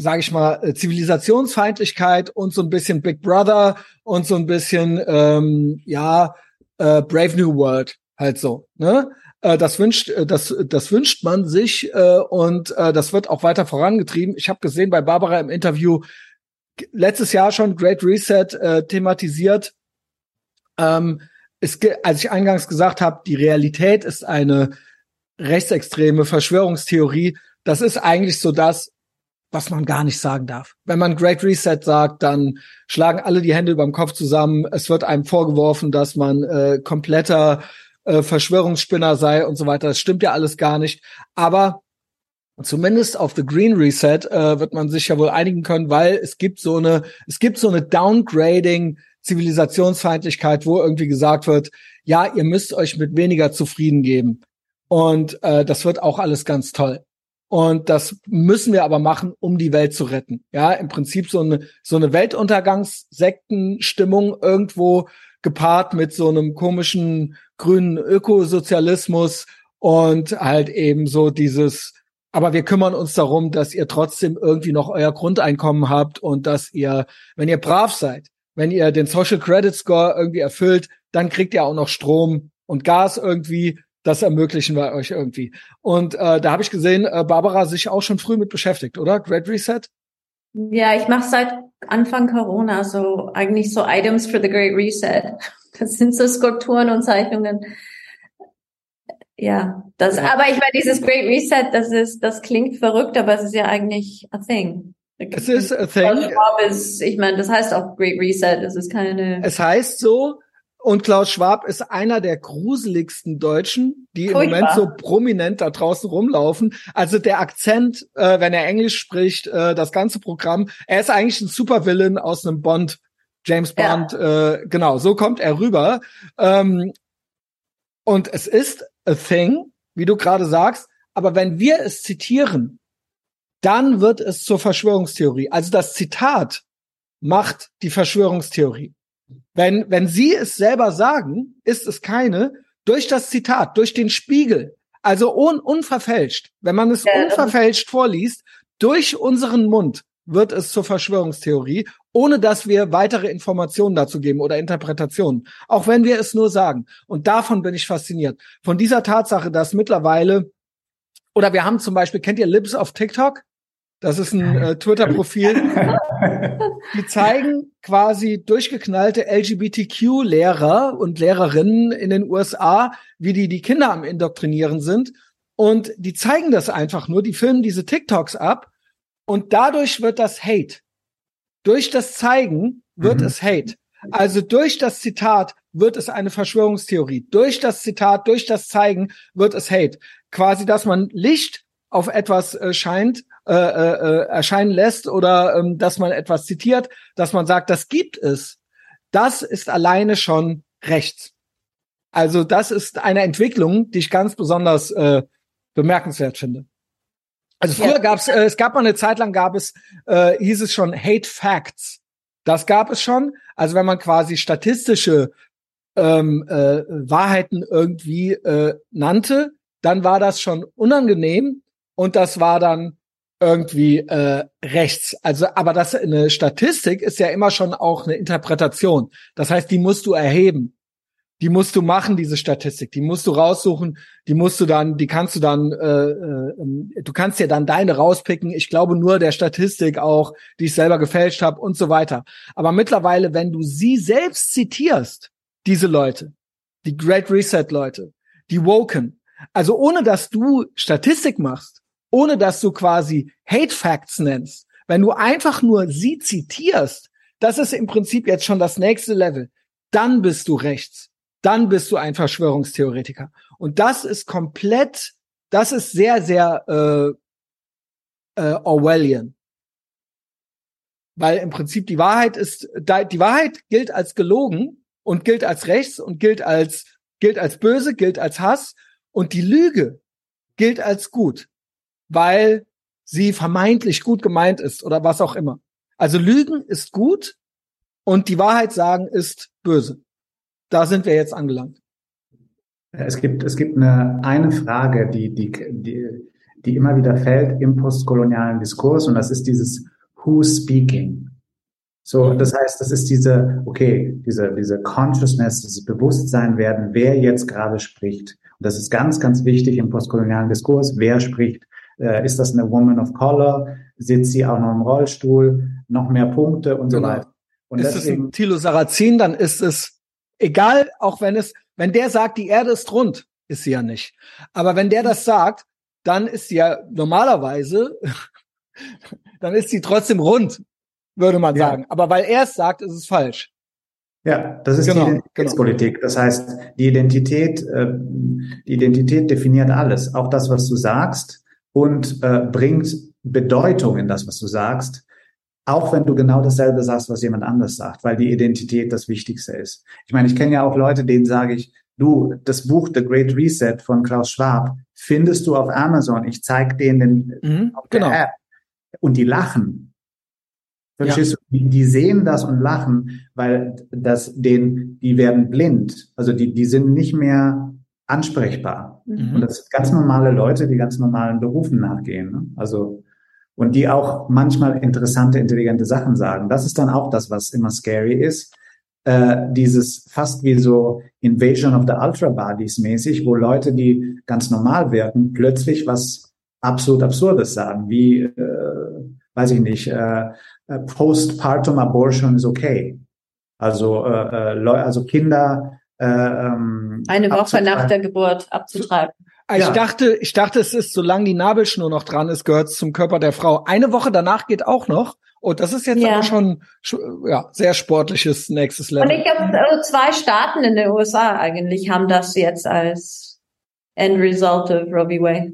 sage ich mal, äh, Zivilisationsfeindlichkeit und so ein bisschen Big Brother und so ein bisschen, ähm, ja, äh, Brave New World halt so. Ne? Äh, das wünscht, äh, das, das wünscht man sich äh, und äh, das wird auch weiter vorangetrieben. Ich habe gesehen bei Barbara im Interview letztes Jahr schon Great Reset äh, thematisiert. Ähm, es, als ich eingangs gesagt habe, die Realität ist eine rechtsextreme Verschwörungstheorie. Das ist eigentlich so das, was man gar nicht sagen darf. Wenn man Great Reset sagt, dann schlagen alle die Hände über dem Kopf zusammen. Es wird einem vorgeworfen, dass man äh, kompletter äh, Verschwörungsspinner sei und so weiter. Das stimmt ja alles gar nicht. Aber zumindest auf The Green Reset äh, wird man sich ja wohl einigen können, weil es gibt so eine, es gibt so eine Downgrading Zivilisationsfeindlichkeit, wo irgendwie gesagt wird, ja, ihr müsst euch mit weniger zufrieden geben. Und äh, das wird auch alles ganz toll. Und das müssen wir aber machen, um die Welt zu retten. Ja, im Prinzip so eine, so eine Weltuntergangssektenstimmung irgendwo gepaart mit so einem komischen grünen Ökosozialismus und halt eben so dieses, aber wir kümmern uns darum, dass ihr trotzdem irgendwie noch euer Grundeinkommen habt und dass ihr, wenn ihr brav seid, wenn ihr den Social Credit Score irgendwie erfüllt, dann kriegt ihr auch noch Strom und Gas irgendwie das ermöglichen wir euch irgendwie. Und äh, da habe ich gesehen, äh, Barbara sich auch schon früh mit beschäftigt, oder? Great Reset? Ja, ich mache seit Anfang Corona so eigentlich so Items for the Great Reset. Das sind so Skulpturen und Zeichnungen. Ja, das, ja. aber ich meine, dieses Great Reset, das ist, das klingt verrückt, aber es ist ja eigentlich a thing. Es ist a thing. Ist, ich meine, das heißt auch Great Reset. Es ist keine. Es heißt so, und Klaus Schwab ist einer der gruseligsten Deutschen, die Furchtbar. im Moment so prominent da draußen rumlaufen. Also der Akzent, äh, wenn er Englisch spricht, äh, das ganze Programm. Er ist eigentlich ein Supervillain aus einem Bond, James Bond. Ja. Äh, genau, so kommt er rüber. Ähm, und es ist a thing, wie du gerade sagst. Aber wenn wir es zitieren, dann wird es zur Verschwörungstheorie. Also das Zitat macht die Verschwörungstheorie. Wenn, wenn Sie es selber sagen, ist es keine durch das Zitat, durch den Spiegel, also un, unverfälscht. Wenn man es ja, unverfälscht vorliest, durch unseren Mund wird es zur Verschwörungstheorie, ohne dass wir weitere Informationen dazu geben oder Interpretationen. Auch wenn wir es nur sagen. Und davon bin ich fasziniert. Von dieser Tatsache, dass mittlerweile, oder wir haben zum Beispiel, kennt ihr Lips auf TikTok? Das ist ein äh, Twitter-Profil. Die zeigen quasi durchgeknallte LGBTQ-Lehrer und Lehrerinnen in den USA, wie die die Kinder am Indoktrinieren sind. und die zeigen das einfach nur, die filmen diese TikToks ab und dadurch wird das Hate. Durch das Zeigen wird mhm. es Hate. Also durch das Zitat wird es eine Verschwörungstheorie. Durch das Zitat, durch das Zeigen wird es Hate. Quasi, dass man Licht auf etwas äh, scheint, äh, äh, äh, erscheinen lässt oder ähm, dass man etwas zitiert, dass man sagt, das gibt es. Das ist alleine schon rechts. Also das ist eine Entwicklung, die ich ganz besonders äh, bemerkenswert finde. Also früher ja. gab's, äh, es gab mal eine Zeit lang gab es, äh, hieß es schon Hate Facts. Das gab es schon. Also wenn man quasi statistische ähm, äh, Wahrheiten irgendwie äh, nannte, dann war das schon unangenehm und das war dann irgendwie äh, rechts. Also, aber das eine Statistik ist ja immer schon auch eine Interpretation. Das heißt, die musst du erheben die musst du machen, diese Statistik. Die musst du raussuchen, die musst du dann, die kannst du dann, äh, äh, du kannst ja dann deine rauspicken. Ich glaube nur der Statistik auch, die ich selber gefälscht habe und so weiter. Aber mittlerweile, wenn du sie selbst zitierst, diese Leute, die Great Reset Leute, die Woken, also ohne dass du Statistik machst, ohne dass du quasi Hate Facts nennst, wenn du einfach nur sie zitierst, das ist im Prinzip jetzt schon das nächste Level. Dann bist du rechts dann bist du ein Verschwörungstheoretiker. Und das ist komplett, das ist sehr, sehr äh, äh, Orwellian. Weil im Prinzip die Wahrheit ist, die Wahrheit gilt als gelogen und gilt als rechts und gilt als, gilt als böse, gilt als Hass und die Lüge gilt als gut, weil sie vermeintlich gut gemeint ist oder was auch immer. Also Lügen ist gut und die Wahrheit sagen ist böse da sind wir jetzt angelangt. Es gibt, es gibt eine, eine Frage, die, die, die, die immer wieder fällt im postkolonialen Diskurs und das ist dieses Who's speaking? So, das heißt, das ist diese, okay, diese, diese Consciousness, dieses Bewusstsein werden, wer jetzt gerade spricht. Und das ist ganz, ganz wichtig im postkolonialen Diskurs. Wer spricht? Äh, ist das eine Woman of Color? Sitzt sie auch noch im Rollstuhl? Noch mehr Punkte und genau. so weiter. Und ist deswegen, es ein Thilo Sarrazin, dann ist es Egal, auch wenn es, wenn der sagt, die Erde ist rund, ist sie ja nicht. Aber wenn der das sagt, dann ist sie ja normalerweise, dann ist sie trotzdem rund, würde man ja. sagen. Aber weil er es sagt, ist es falsch. Ja, das ist genau, die Identitätspolitik. Genau. Das heißt, die Identität, äh, die Identität definiert alles, auch das, was du sagst und äh, bringt Bedeutung in das, was du sagst auch wenn du genau dasselbe sagst, was jemand anders sagt, weil die Identität das Wichtigste ist. Ich meine, ich kenne ja auch Leute, denen sage ich, du, das Buch The Great Reset von Klaus Schwab findest du auf Amazon. Ich zeige denen den, mhm, auf der genau. App. Und die lachen. Verstehst ja. du? Die, die, sehen das und lachen, weil das den, die werden blind. Also die, die sind nicht mehr ansprechbar. Mhm. Und das sind ganz normale Leute, die ganz normalen Berufen nachgehen. Ne? Also und die auch manchmal interessante, intelligente Sachen sagen. Das ist dann auch das, was immer scary ist. Äh, dieses fast wie so Invasion of the Ultra Bodies mäßig, wo Leute, die ganz normal wirken, plötzlich was absolut Absurdes sagen, wie, äh, weiß ich nicht, äh, äh Postpartum Abortion is okay. Also, äh, äh also Kinder äh, ähm, eine Woche nach der Geburt abzutreiben. Ich ja. dachte, ich dachte, es ist, solange die Nabelschnur noch dran ist, gehört es zum Körper der Frau. Eine Woche danach geht auch noch. Und das ist jetzt ja. aber schon, ja, sehr sportliches nächstes Level. Und ich glaube, also zwei Staaten in den USA eigentlich haben das jetzt als End Result of Roe v. Wade.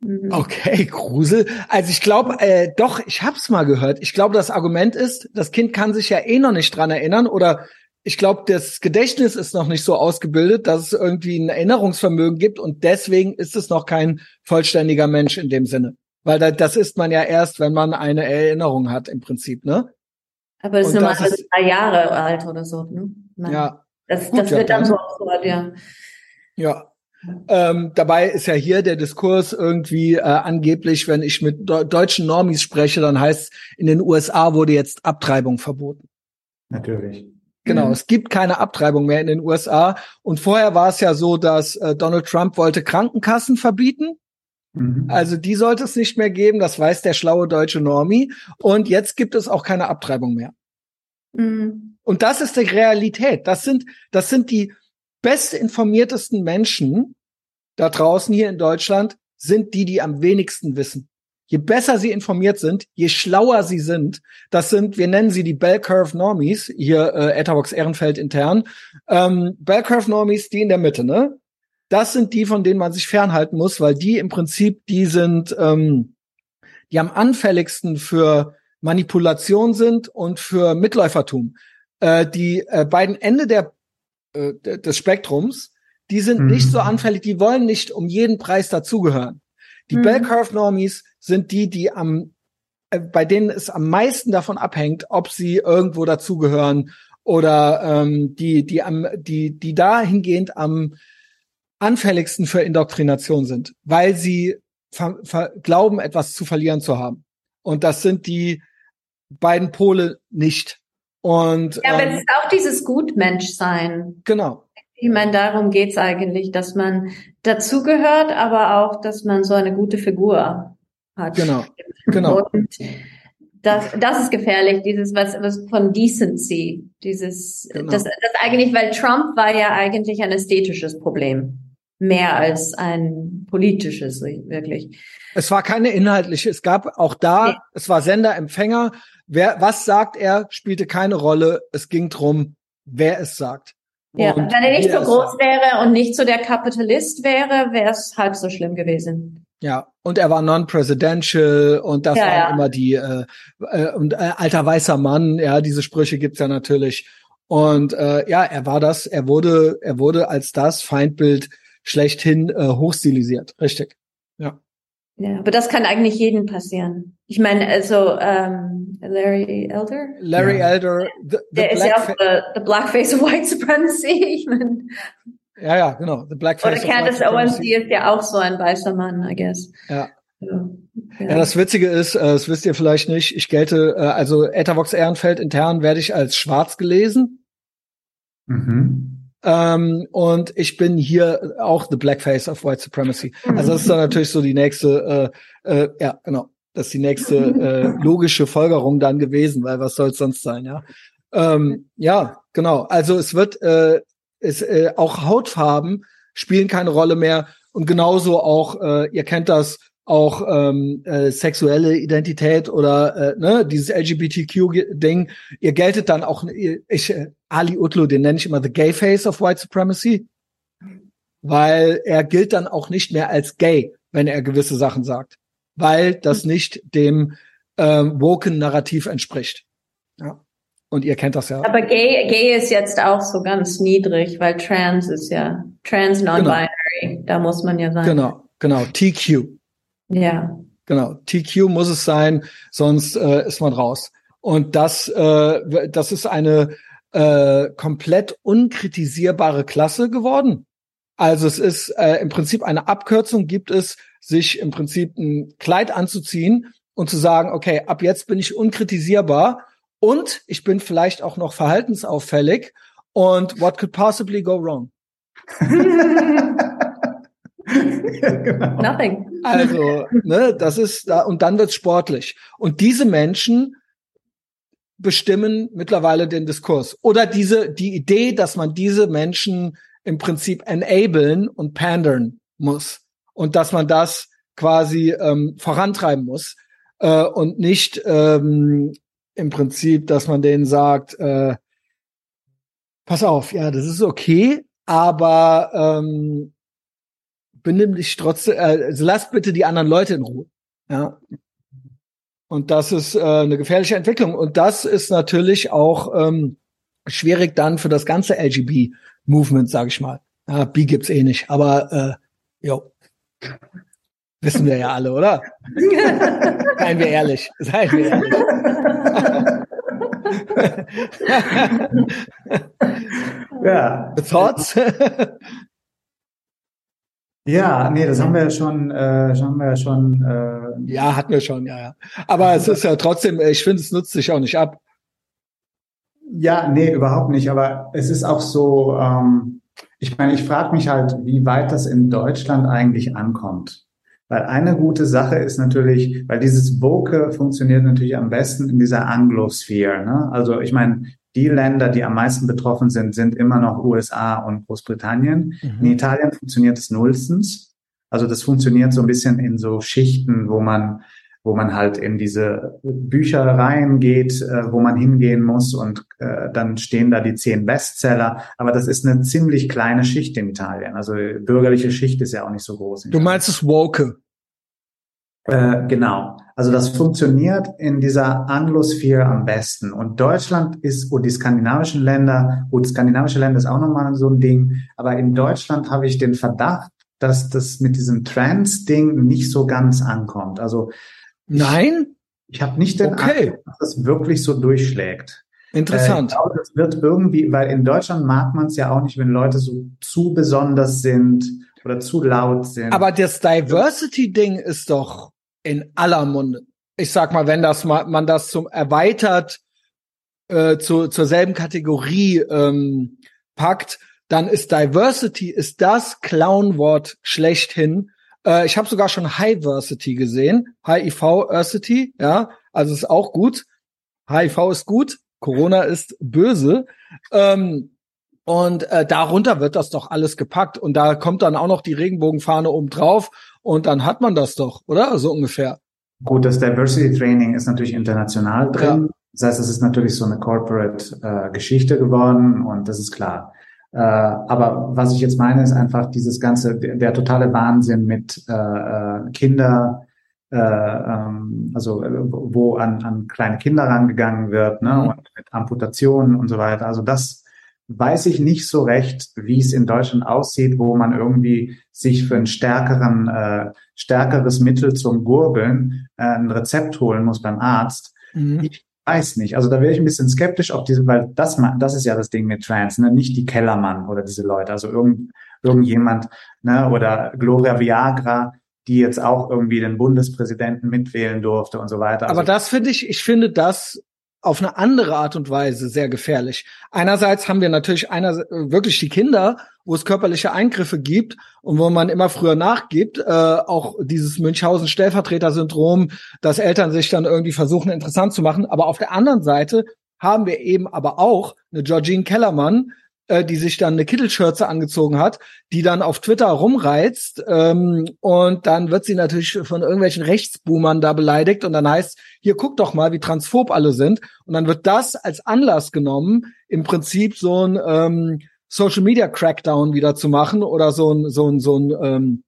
Mhm. Okay, Grusel. Also ich glaube, äh, doch, ich hab's mal gehört. Ich glaube, das Argument ist, das Kind kann sich ja eh noch nicht dran erinnern oder ich glaube, das Gedächtnis ist noch nicht so ausgebildet, dass es irgendwie ein Erinnerungsvermögen gibt und deswegen ist es noch kein vollständiger Mensch in dem Sinne. Weil da, das ist man ja erst, wenn man eine Erinnerung hat im Prinzip, ne? Aber das ist normalerweise ist, drei Jahre alt oder so, ne? Man, ja. Das, Gut, das wird ja, dann so ausgehört, ja. Ja. Ähm, dabei ist ja hier der Diskurs irgendwie äh, angeblich, wenn ich mit de deutschen Normis spreche, dann heißt in den USA wurde jetzt Abtreibung verboten. Natürlich. Genau, mhm. es gibt keine Abtreibung mehr in den USA. Und vorher war es ja so, dass äh, Donald Trump wollte Krankenkassen verbieten. Mhm. Also die sollte es nicht mehr geben, das weiß der schlaue deutsche Normie. Und jetzt gibt es auch keine Abtreibung mehr. Mhm. Und das ist die Realität. Das sind, das sind die bestinformiertesten Menschen. da draußen hier in Deutschland sind die, die am wenigsten wissen. Je besser sie informiert sind, je schlauer sie sind, das sind, wir nennen sie die Bell Curve Normies, hier äh, Etavox Ehrenfeld intern, ähm, Bell Curve Normies, die in der Mitte, ne? Das sind die, von denen man sich fernhalten muss, weil die im Prinzip, die sind, ähm, die am anfälligsten für Manipulation sind und für Mitläufertum. Äh, die äh, beiden Ende der, äh, des Spektrums, die sind mhm. nicht so anfällig, die wollen nicht um jeden Preis dazugehören. Die mhm. Bell Curve Normies sind die, die am, äh, bei denen es am meisten davon abhängt, ob sie irgendwo dazugehören oder ähm, die, die am, die, die dahingehend am anfälligsten für Indoktrination sind, weil sie glauben, etwas zu verlieren zu haben. Und das sind die beiden Pole nicht. Und ja, aber ähm, es ist auch dieses Gutmenschsein. Genau. Ich meine, darum geht's eigentlich, dass man dazugehört, aber auch, dass man so eine gute Figur hat. Genau, genau. Und das, das ist gefährlich, dieses was, was von Decency, dieses, genau. das, das eigentlich, weil Trump war ja eigentlich ein ästhetisches Problem, mehr als ein politisches, wirklich. Es war keine inhaltliche, es gab auch da, nee. es war Sender, Empfänger. Wer, was sagt er, spielte keine Rolle. Es ging drum, wer es sagt. Ja, und wenn er nicht so groß wäre und nicht so der Kapitalist wäre, wäre es halb so schlimm gewesen. Ja, und er war non-presidential und das ja, waren ja. immer die äh, äh, und äh, alter weißer Mann, ja, diese Sprüche gibt's ja natürlich. Und äh, ja, er war das, er wurde, er wurde als das Feindbild schlechthin äh, hochstilisiert, richtig. Ja. Ja, aber das kann eigentlich jedem passieren. Ich meine, also ähm, Larry Elder. Larry ja. Elder, the, the der ist ja auch the, the Blackface of White Supremacy. Ich meine, ja, ja, genau. The Blackface Oder Candace Owens, die ist ja auch so ein weißer Mann, I guess. Ja. Ja. ja, das Witzige ist, äh, das wisst ihr vielleicht nicht, ich gelte, äh, also Etavox Ehrenfeld intern werde ich als schwarz gelesen. Mhm. Ähm, und ich bin hier auch the Blackface of White Supremacy. Also das ist dann natürlich so die nächste, äh, äh, ja, genau, das ist die nächste äh, logische Folgerung dann gewesen, weil was soll es sonst sein, ja? Ähm, ja, genau. Also es wird, äh, es, äh, auch Hautfarben spielen keine Rolle mehr und genauso auch, äh, ihr kennt das, auch ähm, äh, sexuelle Identität oder äh, ne, dieses LGBTQ-Ding, ihr geltet dann auch, ich, äh, Ali Utlu, den nenne ich immer the gay face of white supremacy, weil er gilt dann auch nicht mehr als gay, wenn er gewisse Sachen sagt, weil das nicht dem ähm, woken Narrativ entspricht. Ja. Und ihr kennt das ja. Aber gay, gay ist jetzt auch so ganz niedrig, weil trans ist ja trans non-binary. Genau. Da muss man ja sagen. Genau, genau. TQ. Ja. Genau, TQ muss es sein, sonst äh, ist man raus. Und das, äh, das ist eine äh, komplett unkritisierbare Klasse geworden. Also es ist äh, im Prinzip eine Abkürzung, gibt es, sich im Prinzip ein Kleid anzuziehen und zu sagen, okay, ab jetzt bin ich unkritisierbar und ich bin vielleicht auch noch verhaltensauffällig und what could possibly go wrong? ja, genau. Nothing. Also, ne, das ist da, und dann wird's sportlich. Und diese Menschen bestimmen mittlerweile den Diskurs. Oder diese, die Idee, dass man diese Menschen im Prinzip enablen und pandern muss. Und dass man das quasi ähm, vorantreiben muss. Äh, und nicht ähm, im Prinzip, dass man denen sagt, äh, pass auf, ja, das ist okay, aber ähm, benimm dich trotzdem, äh, also lass bitte die anderen Leute in Ruhe. Ja. Und das ist äh, eine gefährliche Entwicklung. Und das ist natürlich auch ähm, schwierig dann für das ganze LGB-Movement, sage ich mal. Ja, B gibt's eh nicht, aber äh, jo. Wissen wir ja alle, oder? Seien wir ehrlich. Seien wir ehrlich. ja. Thoughts? Ja, nee, das haben wir ja schon, äh, haben wir ja schon. Äh, ja, hatten wir schon, ja, ja. Aber es ist ja trotzdem, ich finde, es nutzt sich auch nicht ab. Ja, nee, überhaupt nicht. Aber es ist auch so, ähm, ich meine, ich frage mich halt, wie weit das in Deutschland eigentlich ankommt. Weil eine gute Sache ist natürlich, weil dieses Woke funktioniert natürlich am besten in dieser Anglosphäre. Ne? Also ich meine, die Länder, die am meisten betroffen sind, sind immer noch USA und Großbritannien. Mhm. In Italien funktioniert es nullstens. Also das funktioniert so ein bisschen in so Schichten, wo man wo man halt in diese Büchereien geht, äh, wo man hingehen muss und äh, dann stehen da die zehn Bestseller. Aber das ist eine ziemlich kleine Schicht in Italien. Also bürgerliche Schicht ist ja auch nicht so groß. Du meinst es Woke? Äh, genau. Also das funktioniert in dieser Anglosphäre am besten. Und Deutschland ist, und die skandinavischen Länder, gut, skandinavische Länder ist auch nochmal so ein Ding, aber in Deutschland habe ich den Verdacht, dass das mit diesem Trans-Ding nicht so ganz ankommt. Also Nein? Ich, habe nicht den okay. Eindruck, dass das wirklich so durchschlägt. Interessant. Äh, glaube, das wird irgendwie, weil in Deutschland mag man es ja auch nicht, wenn Leute so zu besonders sind oder zu laut sind. Aber das Diversity-Ding ist doch in aller Munde. Ich sag mal, wenn das mal, man das zum erweitert äh, zu, zur selben Kategorie ähm, packt, dann ist Diversity ist das Clownwort schlechthin äh, ich habe sogar schon Hiversity gesehen. HIV-Versity, ja, also ist auch gut. HIV ist gut, Corona ist böse. Ähm, und äh, darunter wird das doch alles gepackt. Und da kommt dann auch noch die Regenbogenfahne oben drauf. Und dann hat man das doch, oder? So ungefähr. Gut, das Diversity Training ist natürlich international drin. Ja. Das heißt, es ist natürlich so eine Corporate äh, Geschichte geworden und das ist klar. Äh, aber was ich jetzt meine, ist einfach dieses ganze, der, der totale Wahnsinn mit äh, äh Kinder, äh, ähm, also äh, wo an, an kleine Kinder rangegangen wird, ne, mhm. und mit Amputationen und so weiter. Also das weiß ich nicht so recht, wie es in Deutschland aussieht, wo man irgendwie sich für ein stärkeren, äh, stärkeres Mittel zum Gurgeln äh, ein Rezept holen muss beim Arzt. Mhm. Ich weiß nicht. Also da wäre ich ein bisschen skeptisch, ob diese, weil das, das ist ja das Ding mit Trans, ne? nicht die Kellermann oder diese Leute, also irgend, irgendjemand, ne, oder Gloria Viagra, die jetzt auch irgendwie den Bundespräsidenten mitwählen durfte und so weiter. Also, Aber das finde ich, ich finde das auf eine andere Art und Weise sehr gefährlich. Einerseits haben wir natürlich einer, wirklich die Kinder, wo es körperliche Eingriffe gibt und wo man immer früher nachgibt, äh, auch dieses Münchhausen-Stellvertreter-Syndrom, dass Eltern sich dann irgendwie versuchen, interessant zu machen. Aber auf der anderen Seite haben wir eben aber auch eine Georgine Kellermann, äh, die sich dann eine Kittelschürze angezogen hat, die dann auf Twitter rumreizt ähm, und dann wird sie natürlich von irgendwelchen Rechtsboomern da beleidigt und dann heißt, hier guck doch mal, wie transphob alle sind und dann wird das als Anlass genommen, im Prinzip so ein ähm, Social Media Crackdown wieder zu machen oder so ein so ein so ein ähm,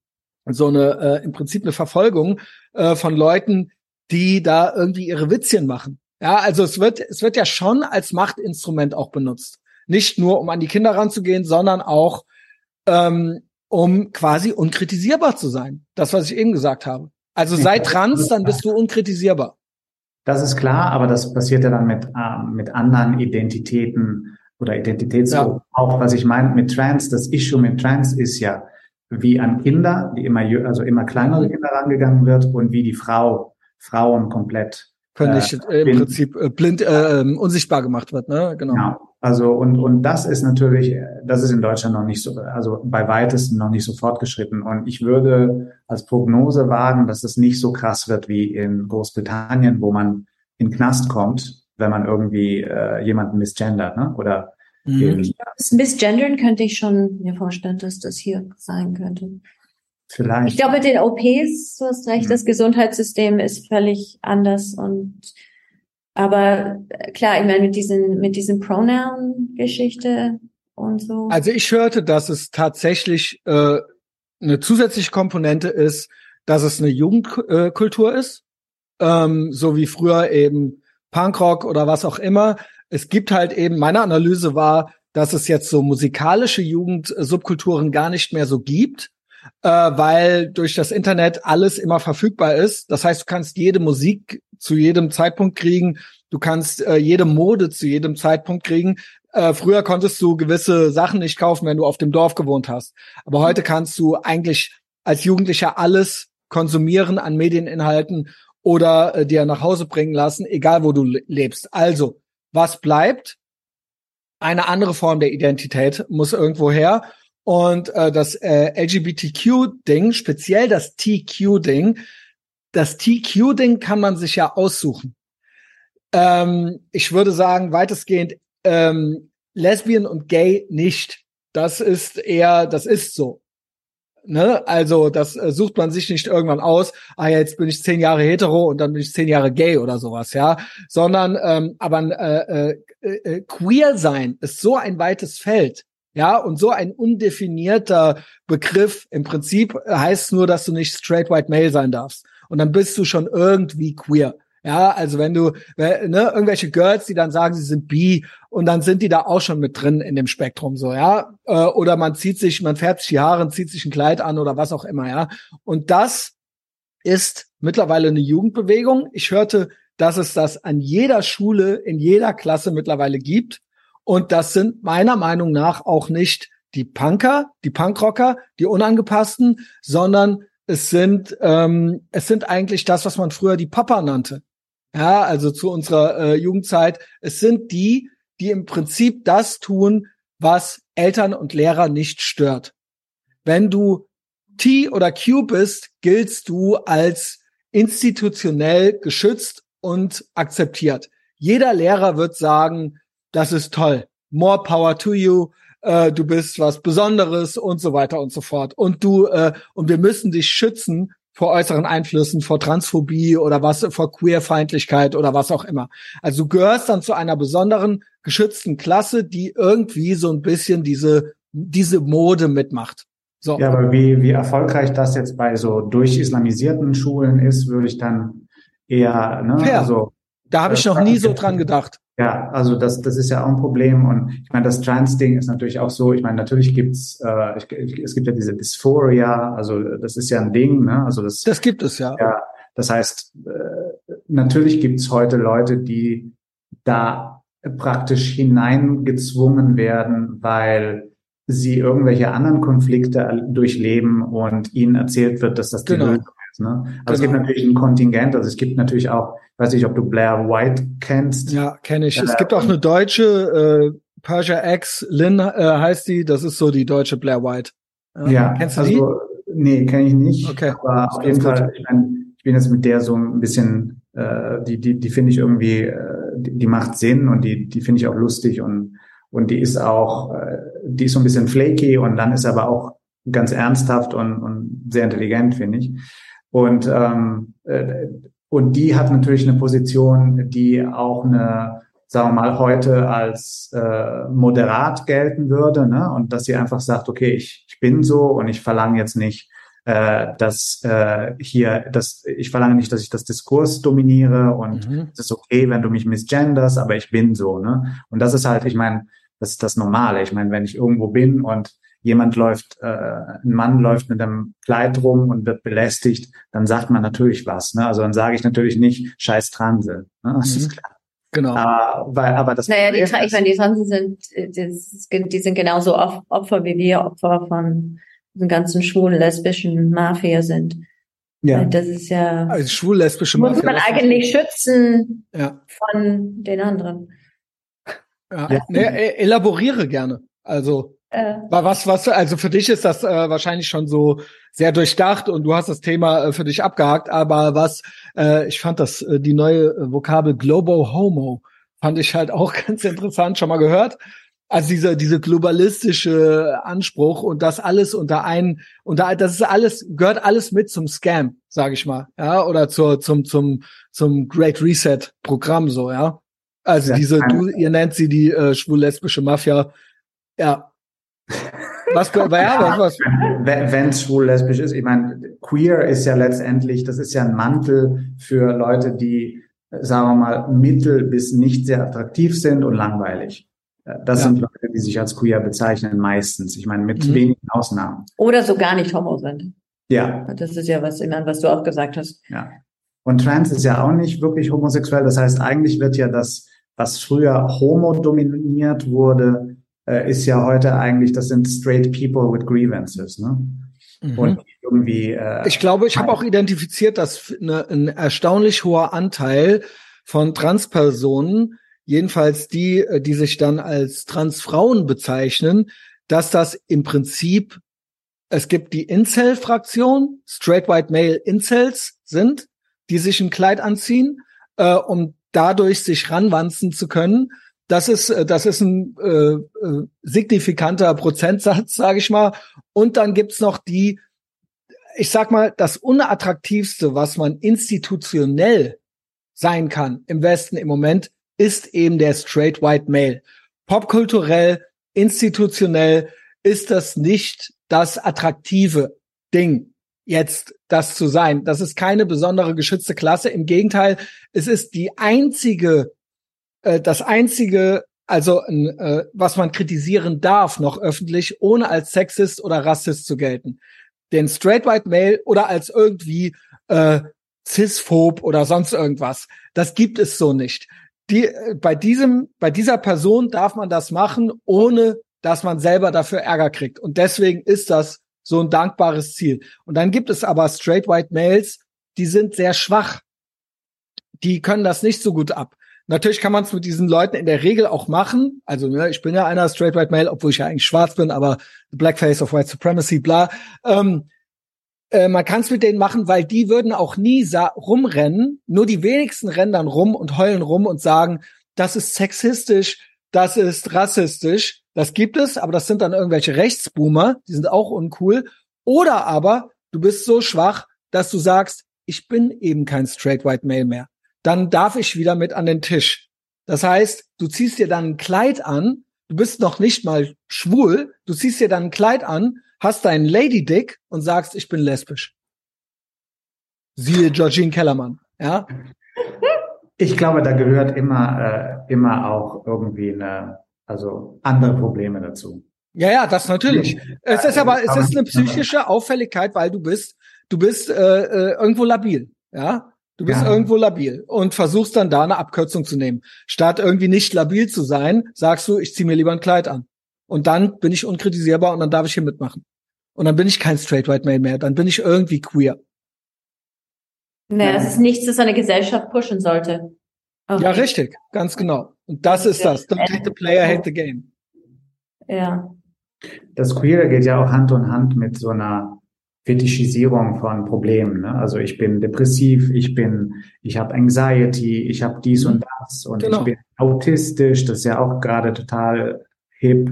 so eine äh, im Prinzip eine Verfolgung äh, von Leuten, die da irgendwie ihre Witzchen machen. Ja, also es wird es wird ja schon als Machtinstrument auch benutzt. Nicht nur, um an die Kinder ranzugehen, sondern auch, ähm, um quasi unkritisierbar zu sein. Das, was ich eben gesagt habe. Also sei trans, dann bist du unkritisierbar. Das ist klar, aber das passiert ja dann mit, äh, mit anderen Identitäten oder Identitäts ja. auch, was ich meine mit Trans, das Issue mit Trans ist ja, wie an Kinder, die immer, also immer kleinere Kinder rangegangen wird und wie die Frau, Frauen komplett Vernichtet, äh, im Prinzip äh, blind, äh, ähm, unsichtbar gemacht wird, ne? Genau. Ja, also und und das ist natürlich, das ist in Deutschland noch nicht so, also bei weitesten noch nicht so fortgeschritten. Und ich würde als Prognose wagen, dass es nicht so krass wird wie in Großbritannien, wo man in Knast kommt, wenn man irgendwie äh, jemanden misgendert, ne? Oder mhm. Das Misgendern könnte ich schon mir vorstellen, dass das hier sein könnte. Vielleicht. Ich glaube, mit den OPs, du hast recht, mhm. das Gesundheitssystem ist völlig anders und aber äh, klar, ich meine, mit diesen, mit diesen Pronoun-Geschichte und so. Also ich hörte, dass es tatsächlich äh, eine zusätzliche Komponente ist, dass es eine Jugendkultur ist, ähm, so wie früher eben Punkrock oder was auch immer. Es gibt halt eben, meine Analyse war, dass es jetzt so musikalische Jugendsubkulturen gar nicht mehr so gibt, äh, weil durch das Internet alles immer verfügbar ist. Das heißt, du kannst jede Musik zu jedem Zeitpunkt kriegen. Du kannst äh, jede Mode zu jedem Zeitpunkt kriegen. Äh, früher konntest du gewisse Sachen nicht kaufen, wenn du auf dem Dorf gewohnt hast. Aber heute kannst du eigentlich als Jugendlicher alles konsumieren an Medieninhalten oder äh, dir nach Hause bringen lassen, egal wo du lebst. Also, was bleibt? Eine andere Form der Identität muss irgendwo her. Und äh, das äh, LGBTQ-Ding, speziell das TQ-Ding, das TQ-Ding kann man sich ja aussuchen. Ähm, ich würde sagen, weitestgehend ähm, Lesbian und Gay nicht. Das ist eher, das ist so. Ne? Also das äh, sucht man sich nicht irgendwann aus, ah jetzt bin ich zehn Jahre hetero und dann bin ich zehn Jahre gay oder sowas, ja. Sondern ähm, aber äh, äh, äh, queer sein ist so ein weites Feld, ja, und so ein undefinierter Begriff. Im Prinzip heißt nur, dass du nicht straight white male sein darfst. Und dann bist du schon irgendwie queer. Ja, also wenn du, ne, irgendwelche Girls, die dann sagen, sie sind bi und dann sind die da auch schon mit drin in dem Spektrum so, ja. Äh, oder man zieht sich, man färbt sich die Haare, zieht sich ein Kleid an oder was auch immer, ja. Und das ist mittlerweile eine Jugendbewegung. Ich hörte, dass es das an jeder Schule, in jeder Klasse mittlerweile gibt. Und das sind meiner Meinung nach auch nicht die Punker, die Punkrocker, die Unangepassten, sondern es sind ähm, es sind eigentlich das, was man früher die Papa nannte. Ja, also zu unserer äh, Jugendzeit. Es sind die, die im Prinzip das tun, was Eltern und Lehrer nicht stört. Wenn du T oder Q bist, giltst du als institutionell geschützt und akzeptiert. Jeder Lehrer wird sagen, das ist toll. More power to you. Äh, du bist was Besonderes und so weiter und so fort. Und du äh, und wir müssen dich schützen vor äußeren Einflüssen, vor Transphobie oder was, vor Queerfeindlichkeit oder was auch immer. Also du gehörst dann zu einer besonderen geschützten Klasse, die irgendwie so ein bisschen diese, diese Mode mitmacht. So. Ja, aber wie, wie erfolgreich das jetzt bei so durchislamisierten Schulen ist, würde ich dann eher, ne, Fair. also. Da habe ich noch nie so dran gedacht. Ja, also das, das ist ja auch ein Problem. Und ich meine, das Trans-Ding ist natürlich auch so, ich meine, natürlich gibt's, äh, ich, es gibt ja diese Dysphoria, also das ist ja ein Ding, ne? Also das, das gibt es ja. ja das heißt, äh, natürlich gibt's heute Leute, die da praktisch hineingezwungen werden, weil sie irgendwelche anderen Konflikte durchleben und ihnen erzählt wird, dass das die genau. Lösung. Ne? Also genau. es gibt genau. natürlich ein Kontingent, also es gibt natürlich auch weiß nicht, ob du Blair White kennst. Ja, kenne ich. Äh, es gibt auch eine deutsche, äh, Persia X, Lynn äh, heißt die, das ist so die deutsche Blair White. Ja, ja kennst du also, die? Nee, kenne ich nicht. Okay. Aber auf jeden Fall, ich, mein, ich bin jetzt mit der so ein bisschen, äh, die, die, die finde ich irgendwie, äh, die, die macht Sinn und die, die finde ich auch lustig und, und die ist auch, äh, die ist so ein bisschen flaky und dann ist aber auch ganz ernsthaft und, und sehr intelligent, finde ich. Und ähm, äh, und die hat natürlich eine Position, die auch eine, sagen wir mal, heute als äh, moderat gelten würde. Ne? Und dass sie einfach sagt, okay, ich, ich bin so und ich verlange jetzt nicht, äh, dass äh, hier, dass ich verlange nicht, dass ich das Diskurs dominiere und mhm. es ist okay, wenn du mich misgenders, aber ich bin so. Ne? Und das ist halt, ich meine, das ist das Normale. Ich meine, wenn ich irgendwo bin und jemand läuft, äh, ein Mann läuft mit einem Kleid rum und wird belästigt, dann sagt man natürlich was. Ne? Also dann sage ich natürlich nicht Scheiß Transe. Ne? Das mhm. ist klar. Genau. Aber, weil, aber das naja, die, ich meine, die Transen sind, die, die sind genauso Opfer wie wir Opfer von den ganzen schwulen, lesbischen Mafia sind. Ja. Das ist ja. Also schwul-lesbische Mafia. Muss man eigentlich schützen ja. von den anderen. Ja. ja. Nee, elaboriere gerne. Also. Äh. Was, was, also für dich ist das äh, wahrscheinlich schon so sehr durchdacht und du hast das Thema äh, für dich abgehakt, aber was, äh, ich fand das, äh, die neue äh, Vokabel Globo Homo fand ich halt auch ganz interessant, schon mal gehört. Also dieser, diese globalistische Anspruch und das alles unter einen, unter, das ist alles, gehört alles mit zum Scam, sage ich mal, ja, oder zur, zum, zum, zum Great Reset Programm so, ja. Also ja, diese, du, ihr nennt sie die äh, schwul-lesbische Mafia, ja, was, ja, was, was? Wenn es schwul-lesbisch ist, ich meine, queer ist ja letztendlich, das ist ja ein Mantel für Leute, die, sagen wir mal, mittel bis nicht sehr attraktiv sind und langweilig. Das ja. sind Leute, die sich als queer bezeichnen, meistens. Ich meine, mit mhm. wenigen Ausnahmen. Oder so gar nicht homo sind. Ja. Das ist ja was, was du auch gesagt hast. Ja. Und trans ist ja auch nicht wirklich homosexuell. Das heißt, eigentlich wird ja das, was früher homo dominiert wurde, äh, ist ja heute eigentlich, das sind straight people with grievances, ne? Mhm. Und irgendwie. Äh, ich glaube, ich habe auch identifiziert, dass eine, ein erstaunlich hoher Anteil von Transpersonen, jedenfalls die, äh, die sich dann als Transfrauen bezeichnen, dass das im Prinzip es gibt die Incel-Fraktion, Straight White Male Incels sind, die sich ein Kleid anziehen, äh, um dadurch sich ranwanzen zu können. Das ist, äh, das ist ein äh, äh, signifikanter Prozentsatz, sage ich mal. Und dann gibt's noch die, ich sag mal, das unattraktivste, was man institutionell sein kann im Westen im Moment, ist eben der straight white male. Popkulturell, institutionell ist das nicht das attraktive Ding, jetzt das zu sein. Das ist keine besondere geschützte Klasse. Im Gegenteil, es ist die einzige, äh, das einzige, also äh, was man kritisieren darf noch öffentlich, ohne als Sexist oder Rassist zu gelten. Den straight white male oder als irgendwie äh, cisphob oder sonst irgendwas. Das gibt es so nicht. Die, äh, bei diesem, bei dieser Person darf man das machen, ohne dass man selber dafür Ärger kriegt. Und deswegen ist das so ein dankbares Ziel. Und dann gibt es aber straight white males, die sind sehr schwach. Die können das nicht so gut ab. Natürlich kann man es mit diesen Leuten in der Regel auch machen. Also ne, ich bin ja einer straight white male, obwohl ich ja eigentlich schwarz bin, aber the blackface of white supremacy, bla. Ähm, äh, man kann es mit denen machen, weil die würden auch nie rumrennen. Nur die wenigsten rennen dann rum und heulen rum und sagen, das ist sexistisch, das ist rassistisch. Das gibt es, aber das sind dann irgendwelche Rechtsboomer, die sind auch uncool. Oder aber du bist so schwach, dass du sagst, ich bin eben kein straight white male mehr. Dann darf ich wieder mit an den Tisch. Das heißt, du ziehst dir dann ein Kleid an, du bist noch nicht mal schwul, du ziehst dir dann ein Kleid an hast deinen Lady Dick und sagst, ich bin lesbisch. Siehe Georgine Kellermann, ja? Ich glaube, da gehört immer, äh, immer auch irgendwie eine, also andere Probleme dazu. Ja, ja, das natürlich. Es ist aber, es ist eine psychische Auffälligkeit, weil du bist, du bist äh, äh, irgendwo labil, ja. Du bist ja. irgendwo labil und versuchst dann da eine Abkürzung zu nehmen. Statt irgendwie nicht labil zu sein, sagst du, ich zieh mir lieber ein Kleid an. Und dann bin ich unkritisierbar und dann darf ich hier mitmachen. Und dann bin ich kein straight white male mehr, dann bin ich irgendwie queer. Naja, das ist nichts, das eine Gesellschaft pushen sollte. Okay. Ja, richtig, ganz genau. Und das ist das. Don't hate the player, hate the game. Ja. Das Queere geht ja auch Hand in Hand mit so einer Fetischisierung von Problemen. Ne? Also ich bin depressiv, ich bin, ich habe Anxiety, ich habe dies und das und genau. ich bin autistisch. Das ist ja auch gerade total hip.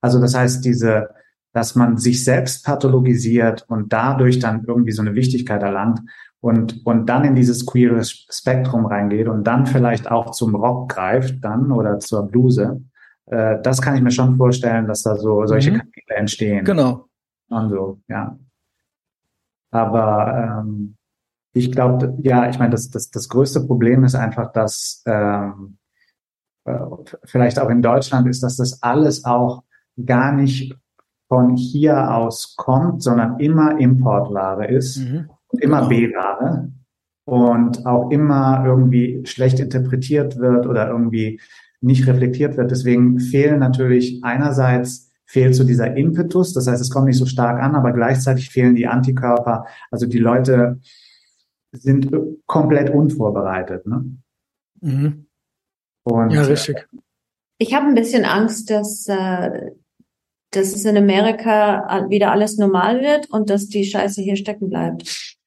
Also das heißt, diese dass man sich selbst pathologisiert und dadurch dann irgendwie so eine Wichtigkeit erlangt und, und dann in dieses queere Spektrum reingeht und dann vielleicht auch zum Rock greift dann oder zur Bluse. Äh, das kann ich mir schon vorstellen, dass da so solche mhm. Kanäle entstehen. Genau. Und so, ja. Aber ähm, ich glaube, ja, ich meine, das, das, das größte Problem ist einfach, dass ähm, äh, vielleicht auch in Deutschland ist, dass das alles auch gar nicht von hier aus kommt, sondern immer Importware ist mhm. und immer genau. B-Ware und auch immer irgendwie schlecht interpretiert wird oder irgendwie nicht reflektiert wird. Deswegen fehlen natürlich einerseits fehlt so dieser Impetus, das heißt, es kommt nicht so stark an, aber gleichzeitig fehlen die Antikörper. Also die Leute sind komplett unvorbereitet. Ne? Mhm. Und, ja, richtig. Ich habe ein bisschen Angst, dass äh, dass es in Amerika wieder alles normal wird und dass die Scheiße hier stecken bleibt.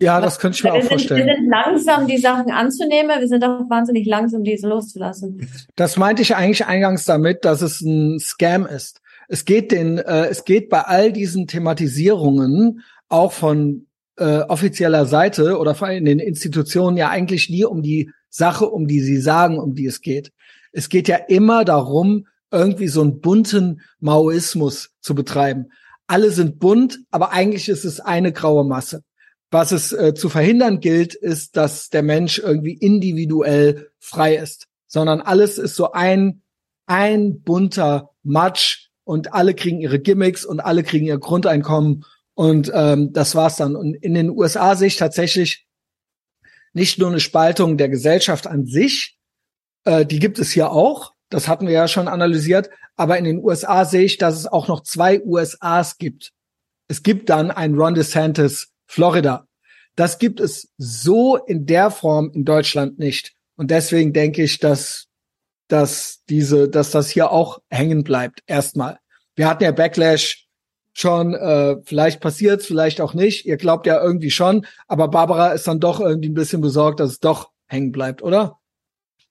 Ja, das könnte ich mir wir auch sind, vorstellen. Wir sind langsam, die Sachen anzunehmen. Wir sind auch wahnsinnig langsam, diese loszulassen. Das meinte ich eigentlich eingangs damit, dass es ein Scam ist. Es geht den, äh, es geht bei all diesen Thematisierungen auch von äh, offizieller Seite oder in den Institutionen ja eigentlich nie um die Sache, um die sie sagen, um die es geht. Es geht ja immer darum, irgendwie so einen bunten Maoismus zu betreiben. Alle sind bunt, aber eigentlich ist es eine graue Masse. Was es äh, zu verhindern gilt, ist, dass der Mensch irgendwie individuell frei ist, sondern alles ist so ein, ein bunter Matsch und alle kriegen ihre Gimmicks und alle kriegen ihr Grundeinkommen und ähm, das war's dann. Und in den USA sehe ich tatsächlich nicht nur eine Spaltung der Gesellschaft an sich, äh, die gibt es hier auch, das hatten wir ja schon analysiert. Aber in den USA sehe ich, dass es auch noch zwei USAs gibt. Es gibt dann ein Ron DeSantis Florida. Das gibt es so in der Form in Deutschland nicht. Und deswegen denke ich, dass, dass diese, dass das hier auch hängen bleibt. Erstmal. Wir hatten ja Backlash schon, äh, vielleicht passiert vielleicht auch nicht. Ihr glaubt ja irgendwie schon, aber Barbara ist dann doch irgendwie ein bisschen besorgt, dass es doch hängen bleibt, oder?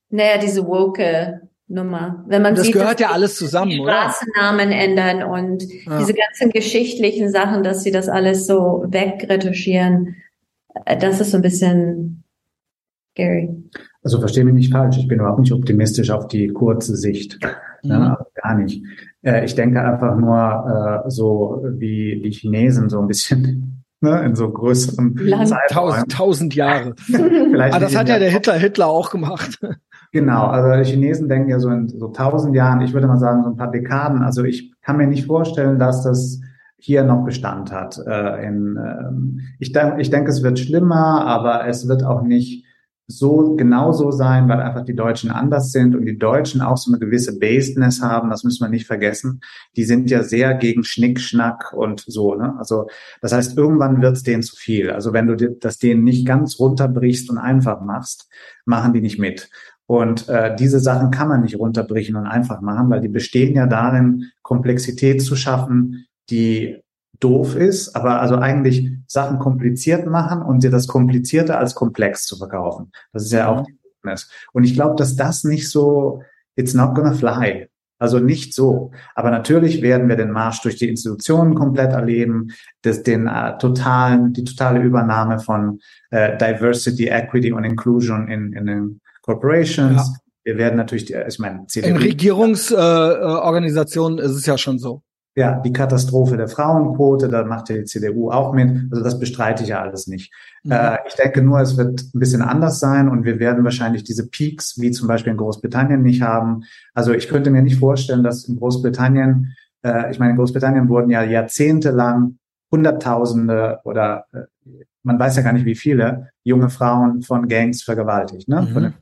Naja, diese woke Nummer. Wenn man das sieht, gehört ja alles zusammen, die oder? Straßennamen ändern und ja. diese ganzen geschichtlichen Sachen, dass sie das alles so wegretuschieren, äh, das ist so ein bisschen scary. Also verstehe mich nicht falsch, ich bin überhaupt nicht optimistisch auf die kurze Sicht. Mhm. Ja, gar nicht. Äh, ich denke einfach nur äh, so wie die Chinesen so ein bisschen ne, in so größeren tausend, tausend Jahre. Vielleicht Aber das hat ja der Hitler Hitler auch gemacht. Genau, also die Chinesen denken ja so in so tausend Jahren, ich würde mal sagen so ein paar Dekaden. Also ich kann mir nicht vorstellen, dass das hier noch Bestand hat. Äh, in, ähm, ich, denk, ich denke, es wird schlimmer, aber es wird auch nicht so genauso sein, weil einfach die Deutschen anders sind und die Deutschen auch so eine gewisse Basedness haben, das müssen wir nicht vergessen. Die sind ja sehr gegen Schnickschnack und so. Ne? Also das heißt, irgendwann wird es denen zu viel. Also wenn du das denen nicht ganz runterbrichst und einfach machst, machen die nicht mit. Und äh, diese Sachen kann man nicht runterbrechen und einfach machen, weil die bestehen ja darin, Komplexität zu schaffen, die doof ist, aber also eigentlich Sachen kompliziert machen und dir das Komplizierte als komplex zu verkaufen. Das ist ja auch mhm. die Weakness. Und ich glaube, dass das nicht so, it's not gonna fly. Also nicht so. Aber natürlich werden wir den Marsch durch die Institutionen komplett erleben, das, den äh, totalen, die totale Übernahme von äh, Diversity, Equity und Inclusion in, in den Corporations. Ja. Wir werden natürlich, die, ich meine, CDU, in Regierungsorganisationen äh, ist es ja schon so. Ja, die Katastrophe der Frauenquote, da macht ja die CDU auch mit. Also das bestreite ich ja alles nicht. Mhm. Äh, ich denke nur, es wird ein bisschen anders sein und wir werden wahrscheinlich diese Peaks wie zum Beispiel in Großbritannien nicht haben. Also ich könnte mir nicht vorstellen, dass in Großbritannien, äh, ich meine, in Großbritannien wurden ja jahrzehntelang Hunderttausende oder äh, man weiß ja gar nicht wie viele junge Frauen von Gangs vergewaltigt, ne? Mhm. von den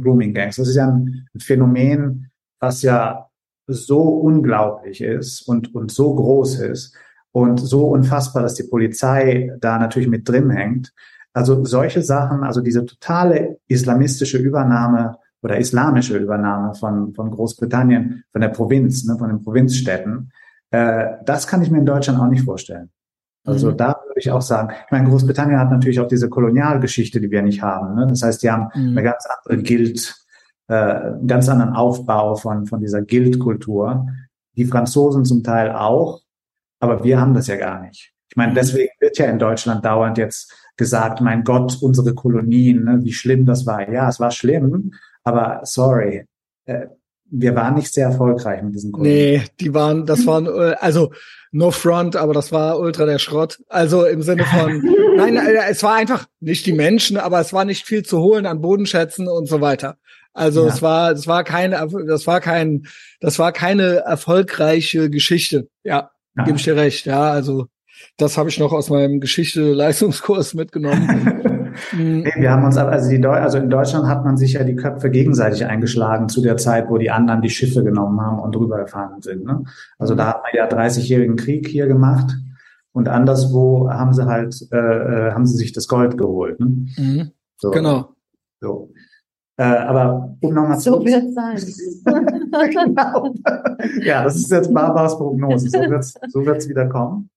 Grooming Gangs. Das ist ja ein Phänomen, was ja so unglaublich ist und, und so groß ist und so unfassbar, dass die Polizei da natürlich mit drin hängt. Also solche Sachen, also diese totale islamistische Übernahme oder islamische Übernahme von, von Großbritannien, von der Provinz, ne, von den Provinzstädten, äh, das kann ich mir in Deutschland auch nicht vorstellen. Also mhm. da würde ich auch sagen, ich meine, Großbritannien hat natürlich auch diese Kolonialgeschichte, die wir nicht haben. Ne? Das heißt, die haben mhm. eine ganz andere Guild, äh, einen ganz anderen Aufbau von, von dieser Guild-Kultur. Die Franzosen zum Teil auch, aber wir haben das ja gar nicht. Ich meine, mhm. deswegen wird ja in Deutschland dauernd jetzt gesagt, mein Gott, unsere Kolonien, ne, wie schlimm das war. Ja, es war schlimm, aber sorry, äh, wir waren nicht sehr erfolgreich mit diesen Kolonien. Nee, die waren, das waren, äh, also no front, aber das war ultra der Schrott. Also im Sinne von, nein, äh, es war einfach nicht die Menschen, aber es war nicht viel zu holen an Bodenschätzen und so weiter. Also ja. es war, es war keine, das war kein, das war keine erfolgreiche Geschichte. Ja, ja. gebe ich dir recht. Ja, also das habe ich noch aus meinem Geschichte-Leistungskurs mitgenommen. Mhm. Nee, wir haben uns, also, die also in Deutschland hat man sich ja die Köpfe gegenseitig eingeschlagen zu der Zeit, wo die anderen die Schiffe genommen haben und rübergefahren sind. Ne? Also da hat man ja 30-jährigen Krieg hier gemacht und anderswo haben sie halt, äh, äh, haben sie sich das Gold geholt. Ne? Mhm. So. Genau. So. Äh, aber um nochmal zu. So wird sein. genau. Ja, das ist jetzt Barbaras Prognose. So wird's, so wird's wieder kommen.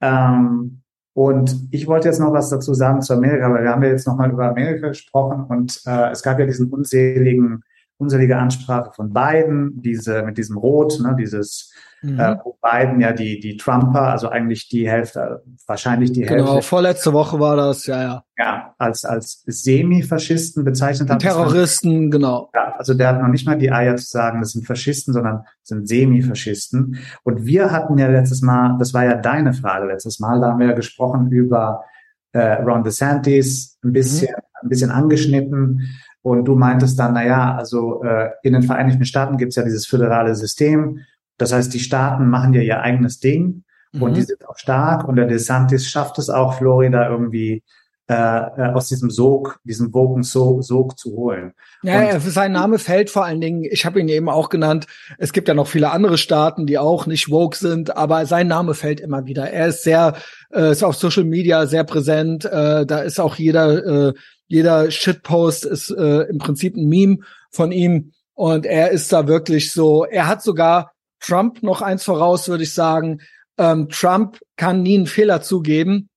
Ähm, und ich wollte jetzt noch was dazu sagen zu Amerika, weil wir haben ja jetzt nochmal über Amerika gesprochen und äh, es gab ja diesen unseligen, unselige Ansprache von Biden, diese mit diesem Rot, ne, dieses Mhm. Äh, wo Biden ja die, die Trumper, also eigentlich die Hälfte, wahrscheinlich die genau, Hälfte. Genau, vorletzte Woche war das, ja, ja. Ja, als, als Semi-Faschisten bezeichnet hat. Terroristen, genau. Ja, also der hat noch nicht mal die Eier zu sagen, das sind Faschisten, sondern sind Semi-Faschisten. Und wir hatten ja letztes Mal, das war ja deine Frage letztes Mal, da haben wir ja gesprochen über äh, Ron DeSantis, ein bisschen, mhm. ein bisschen angeschnitten. Und du meintest dann, na ja, also äh, in den Vereinigten Staaten gibt es ja dieses föderale System das heißt, die Staaten machen ja ihr eigenes Ding mhm. und die sind auch stark und der DeSantis schafft es auch, Florida irgendwie äh, äh aus diesem Sog, diesem Woken Sog, Sog zu holen. Ja, und, sein Name fällt vor allen Dingen, ich habe ihn eben auch genannt, es gibt ja noch viele andere Staaten, die auch nicht woke sind, aber sein Name fällt immer wieder. Er ist sehr, äh, ist auf Social Media sehr präsent, äh, da ist auch jeder, äh, jeder Shitpost ist äh, im Prinzip ein Meme von ihm und er ist da wirklich so, er hat sogar Trump noch eins voraus, würde ich sagen. Ähm, Trump kann nie einen Fehler zugeben.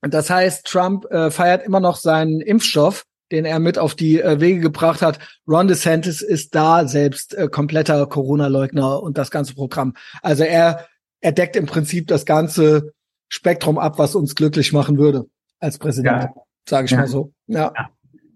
Das heißt, Trump äh, feiert immer noch seinen Impfstoff den er mit auf die äh, Wege gebracht hat. Ron DeSantis ist da selbst äh, kompletter Corona-Leugner und das ganze Programm. Also er, er deckt im Prinzip das ganze Spektrum ab, was uns glücklich machen würde als Präsident, ja. Sage ich ja. mal so. Ja. ja.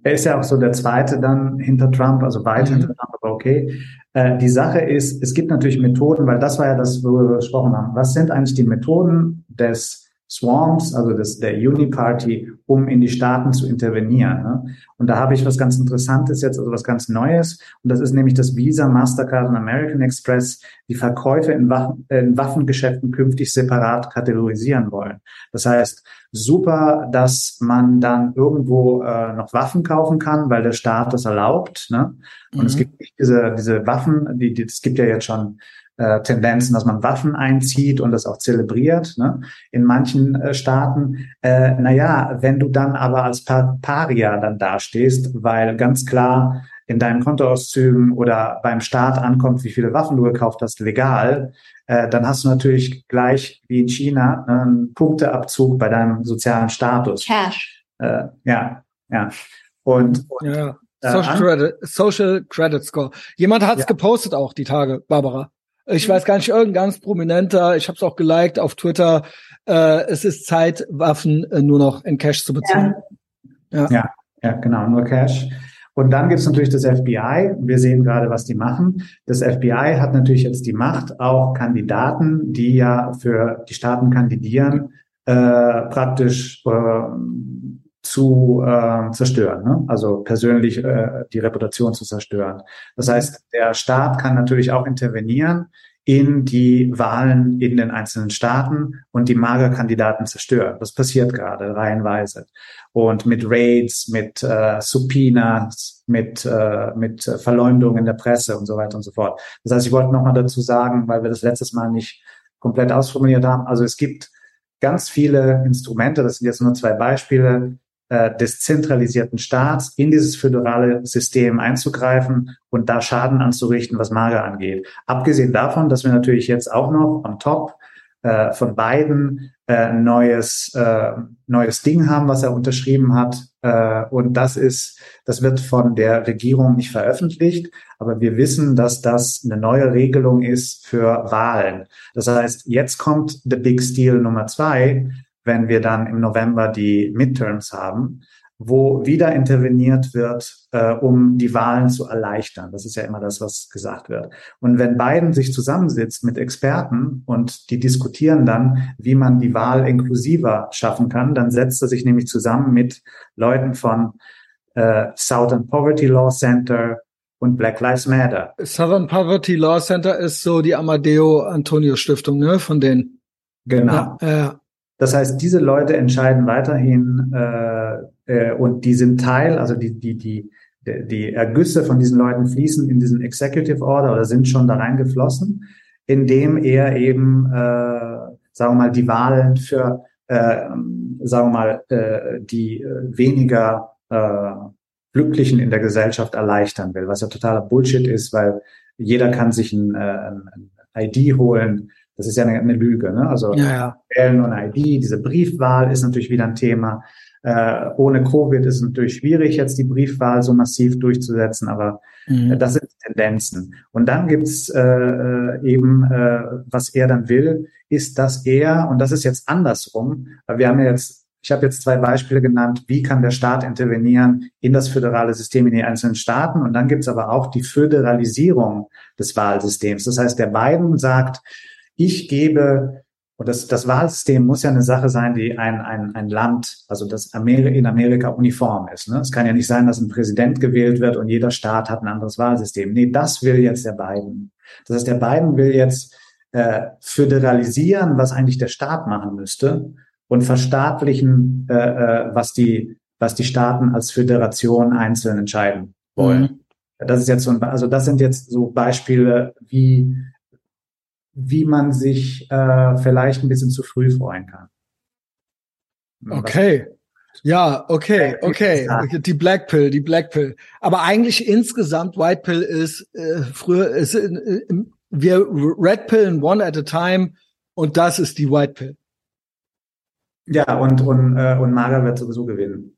Er ist ja auch so der zweite dann hinter Trump, also weit mhm. hinter Trump, aber okay. Äh, die Sache ist, es gibt natürlich Methoden, weil das war ja das, worüber wir gesprochen haben. Was sind eigentlich die Methoden des Swarms, also des, der Uniparty, um in die Staaten zu intervenieren. Ne? Und da habe ich was ganz Interessantes jetzt, also was ganz Neues. Und das ist nämlich, dass Visa, Mastercard und American Express die Verkäufe in, Waffen, in Waffengeschäften künftig separat kategorisieren wollen. Das heißt, super, dass man dann irgendwo äh, noch Waffen kaufen kann, weil der Staat das erlaubt. Ne? Und mhm. es gibt diese, diese Waffen, die, die, es gibt ja jetzt schon äh, Tendenzen, dass man Waffen einzieht und das auch zelebriert. Ne? In manchen äh, Staaten, äh, naja, wenn du dann aber als Par Paria dann dastehst, weil ganz klar in deinen Kontoauszügen oder beim Staat ankommt, wie viele Waffen du gekauft hast, legal, äh, dann hast du natürlich gleich wie in China äh, einen Punkteabzug bei deinem sozialen Status. Cash. Äh, ja, ja. Und, und ja. Social, Credit, Social Credit Score. Jemand hat's ja. gepostet auch die Tage, Barbara. Ich weiß gar nicht, irgendein ganz prominenter, ich habe es auch geliked auf Twitter, äh, es ist Zeit, Waffen äh, nur noch in Cash zu beziehen. Ja, ja, ja, ja genau, nur Cash. Und dann gibt es natürlich das FBI. Wir sehen gerade, was die machen. Das FBI hat natürlich jetzt die Macht, auch Kandidaten, die ja für die Staaten kandidieren, äh, praktisch äh, zu äh, zerstören, ne? also persönlich äh, die Reputation zu zerstören. Das heißt, der Staat kann natürlich auch intervenieren in die Wahlen in den einzelnen Staaten und die Magerkandidaten zerstören. Das passiert gerade reihenweise. Und mit Raids, mit äh, Subpoenas, mit, äh, mit Verleumdung in der Presse und so weiter und so fort. Das heißt, ich wollte nochmal dazu sagen, weil wir das letztes Mal nicht komplett ausformuliert haben. Also es gibt ganz viele Instrumente, das sind jetzt nur zwei Beispiele, äh, des zentralisierten Staats in dieses föderale System einzugreifen und da Schaden anzurichten, was Mager angeht. Abgesehen davon, dass wir natürlich jetzt auch noch on top äh, von beiden äh, neues äh, neues Ding haben, was er unterschrieben hat. Äh, und das ist, das wird von der Regierung nicht veröffentlicht, aber wir wissen, dass das eine neue Regelung ist für Wahlen. Das heißt, jetzt kommt the Big Steal Nummer zwei wenn wir dann im November die Midterms haben, wo wieder interveniert wird, äh, um die Wahlen zu erleichtern. Das ist ja immer das, was gesagt wird. Und wenn Biden sich zusammensitzt mit Experten und die diskutieren dann, wie man die Wahl inklusiver schaffen kann, dann setzt er sich nämlich zusammen mit Leuten von äh, Southern Poverty Law Center und Black Lives Matter. Southern Poverty Law Center ist so die Amadeo Antonio Stiftung, ne, von denen. Genau. Ja, ja. Das heißt, diese Leute entscheiden weiterhin äh, äh, und die sind Teil, also die, die, die, die Ergüsse von diesen Leuten fließen in diesen Executive Order oder sind schon da reingeflossen, indem er eben, äh, sagen wir mal, die Wahlen für, äh, sagen wir mal, äh, die äh, weniger äh, Glücklichen in der Gesellschaft erleichtern will, was ja totaler Bullshit ist, weil jeder kann sich ein, äh, ein ID holen, das ist ja eine, eine Lüge. Ne? Also ja, ja. Wählen und ID, diese Briefwahl ist natürlich wieder ein Thema. Äh, ohne Covid ist es natürlich schwierig, jetzt die Briefwahl so massiv durchzusetzen, aber mhm. äh, das sind Tendenzen. Und dann gibt's äh, äh, eben, äh, was er dann will, ist, dass er, und das ist jetzt andersrum, wir haben ja jetzt ich habe jetzt zwei Beispiele genannt, wie kann der Staat intervenieren in das föderale System in den einzelnen Staaten. Und dann gibt es aber auch die Föderalisierung des Wahlsystems. Das heißt, der Biden sagt, ich gebe, und das, das Wahlsystem muss ja eine Sache sein, die ein, ein, ein Land, also das Ameri in Amerika uniform ist. Ne? Es kann ja nicht sein, dass ein Präsident gewählt wird und jeder Staat hat ein anderes Wahlsystem. Nee, das will jetzt der Biden. Das heißt, der Biden will jetzt äh, föderalisieren, was eigentlich der Staat machen müsste und verstaatlichen, äh, äh, was die was die Staaten als Föderation einzeln entscheiden wollen. Mhm. Das ist jetzt so ein, also das sind jetzt so Beispiele, wie wie man sich äh, vielleicht ein bisschen zu früh freuen kann. Okay. Ja, okay, okay. Die Black Pill, die Black Pill. Aber eigentlich insgesamt White Pill ist äh, früher ist äh, wir Red Pill one at a time und das ist die White Pill. Ja, und und äh, und Mager wird sowieso gewinnen.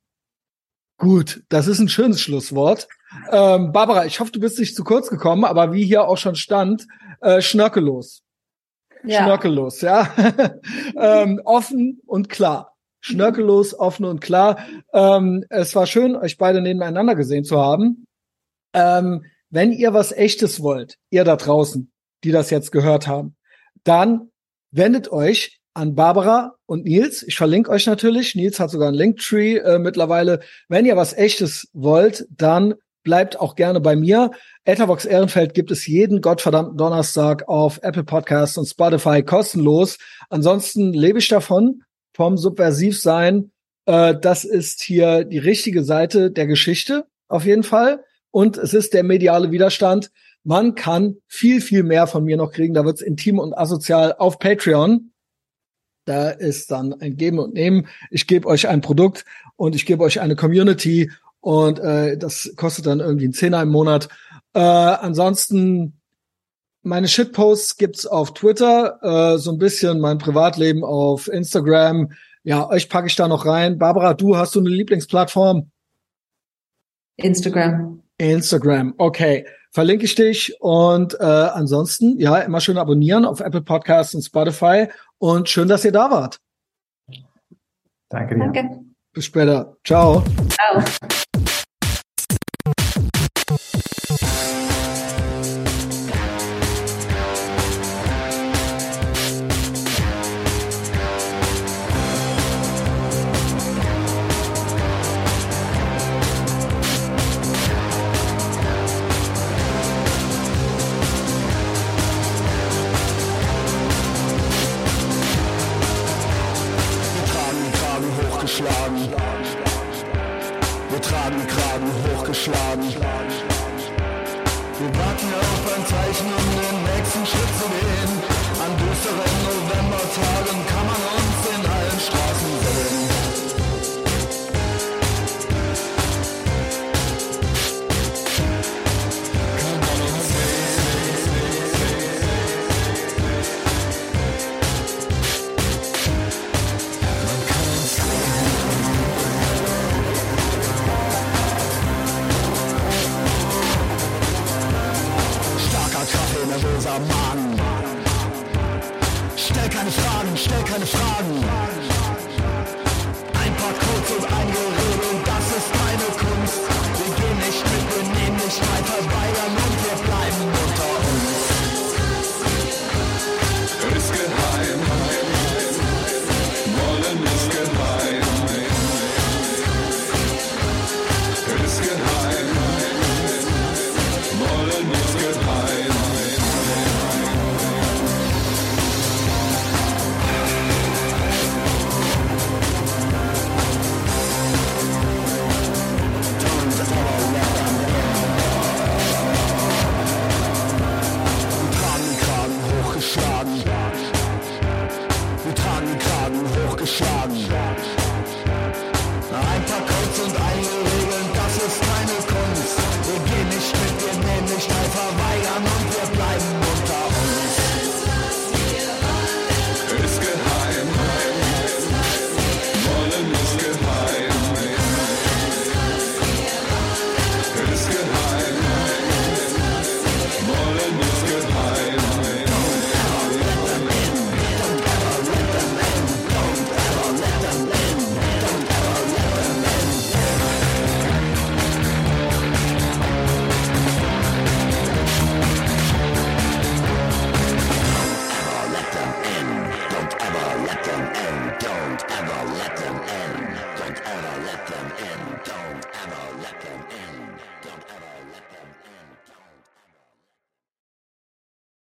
Gut, das ist ein schönes Schlusswort. Ähm, Barbara, ich hoffe, du bist nicht zu kurz gekommen, aber wie hier auch schon stand, äh, schnörkellos. Ja. Schnörkellos, ja. ähm, offen und klar. Schnörkellos, offen und klar. Ähm, es war schön, euch beide nebeneinander gesehen zu haben. Ähm, wenn ihr was Echtes wollt, ihr da draußen, die das jetzt gehört haben, dann wendet euch an Barbara und Nils. Ich verlinke euch natürlich. Nils hat sogar einen Linktree äh, mittlerweile. Wenn ihr was Echtes wollt, dann bleibt auch gerne bei mir. Etherbox Ehrenfeld gibt es jeden gottverdammten Donnerstag auf Apple Podcasts und Spotify kostenlos. Ansonsten lebe ich davon, vom Subversivsein. Äh, das ist hier die richtige Seite der Geschichte, auf jeden Fall. Und es ist der mediale Widerstand. Man kann viel, viel mehr von mir noch kriegen. Da wird's intim und asozial auf Patreon. Da ist dann ein Geben und Nehmen. Ich gebe euch ein Produkt und ich gebe euch eine Community und äh, das kostet dann irgendwie einen Zehner im Monat. Äh, ansonsten meine Shitposts gibt's auf Twitter, äh, so ein bisschen mein Privatleben auf Instagram. Ja, euch packe ich da noch rein. Barbara, du hast du eine Lieblingsplattform? Instagram. Instagram, okay. Verlinke ich dich und äh, ansonsten, ja, immer schön abonnieren auf Apple Podcasts und Spotify und schön, dass ihr da wart. Danke dir. Danke. Bis später. Ciao. Ciao.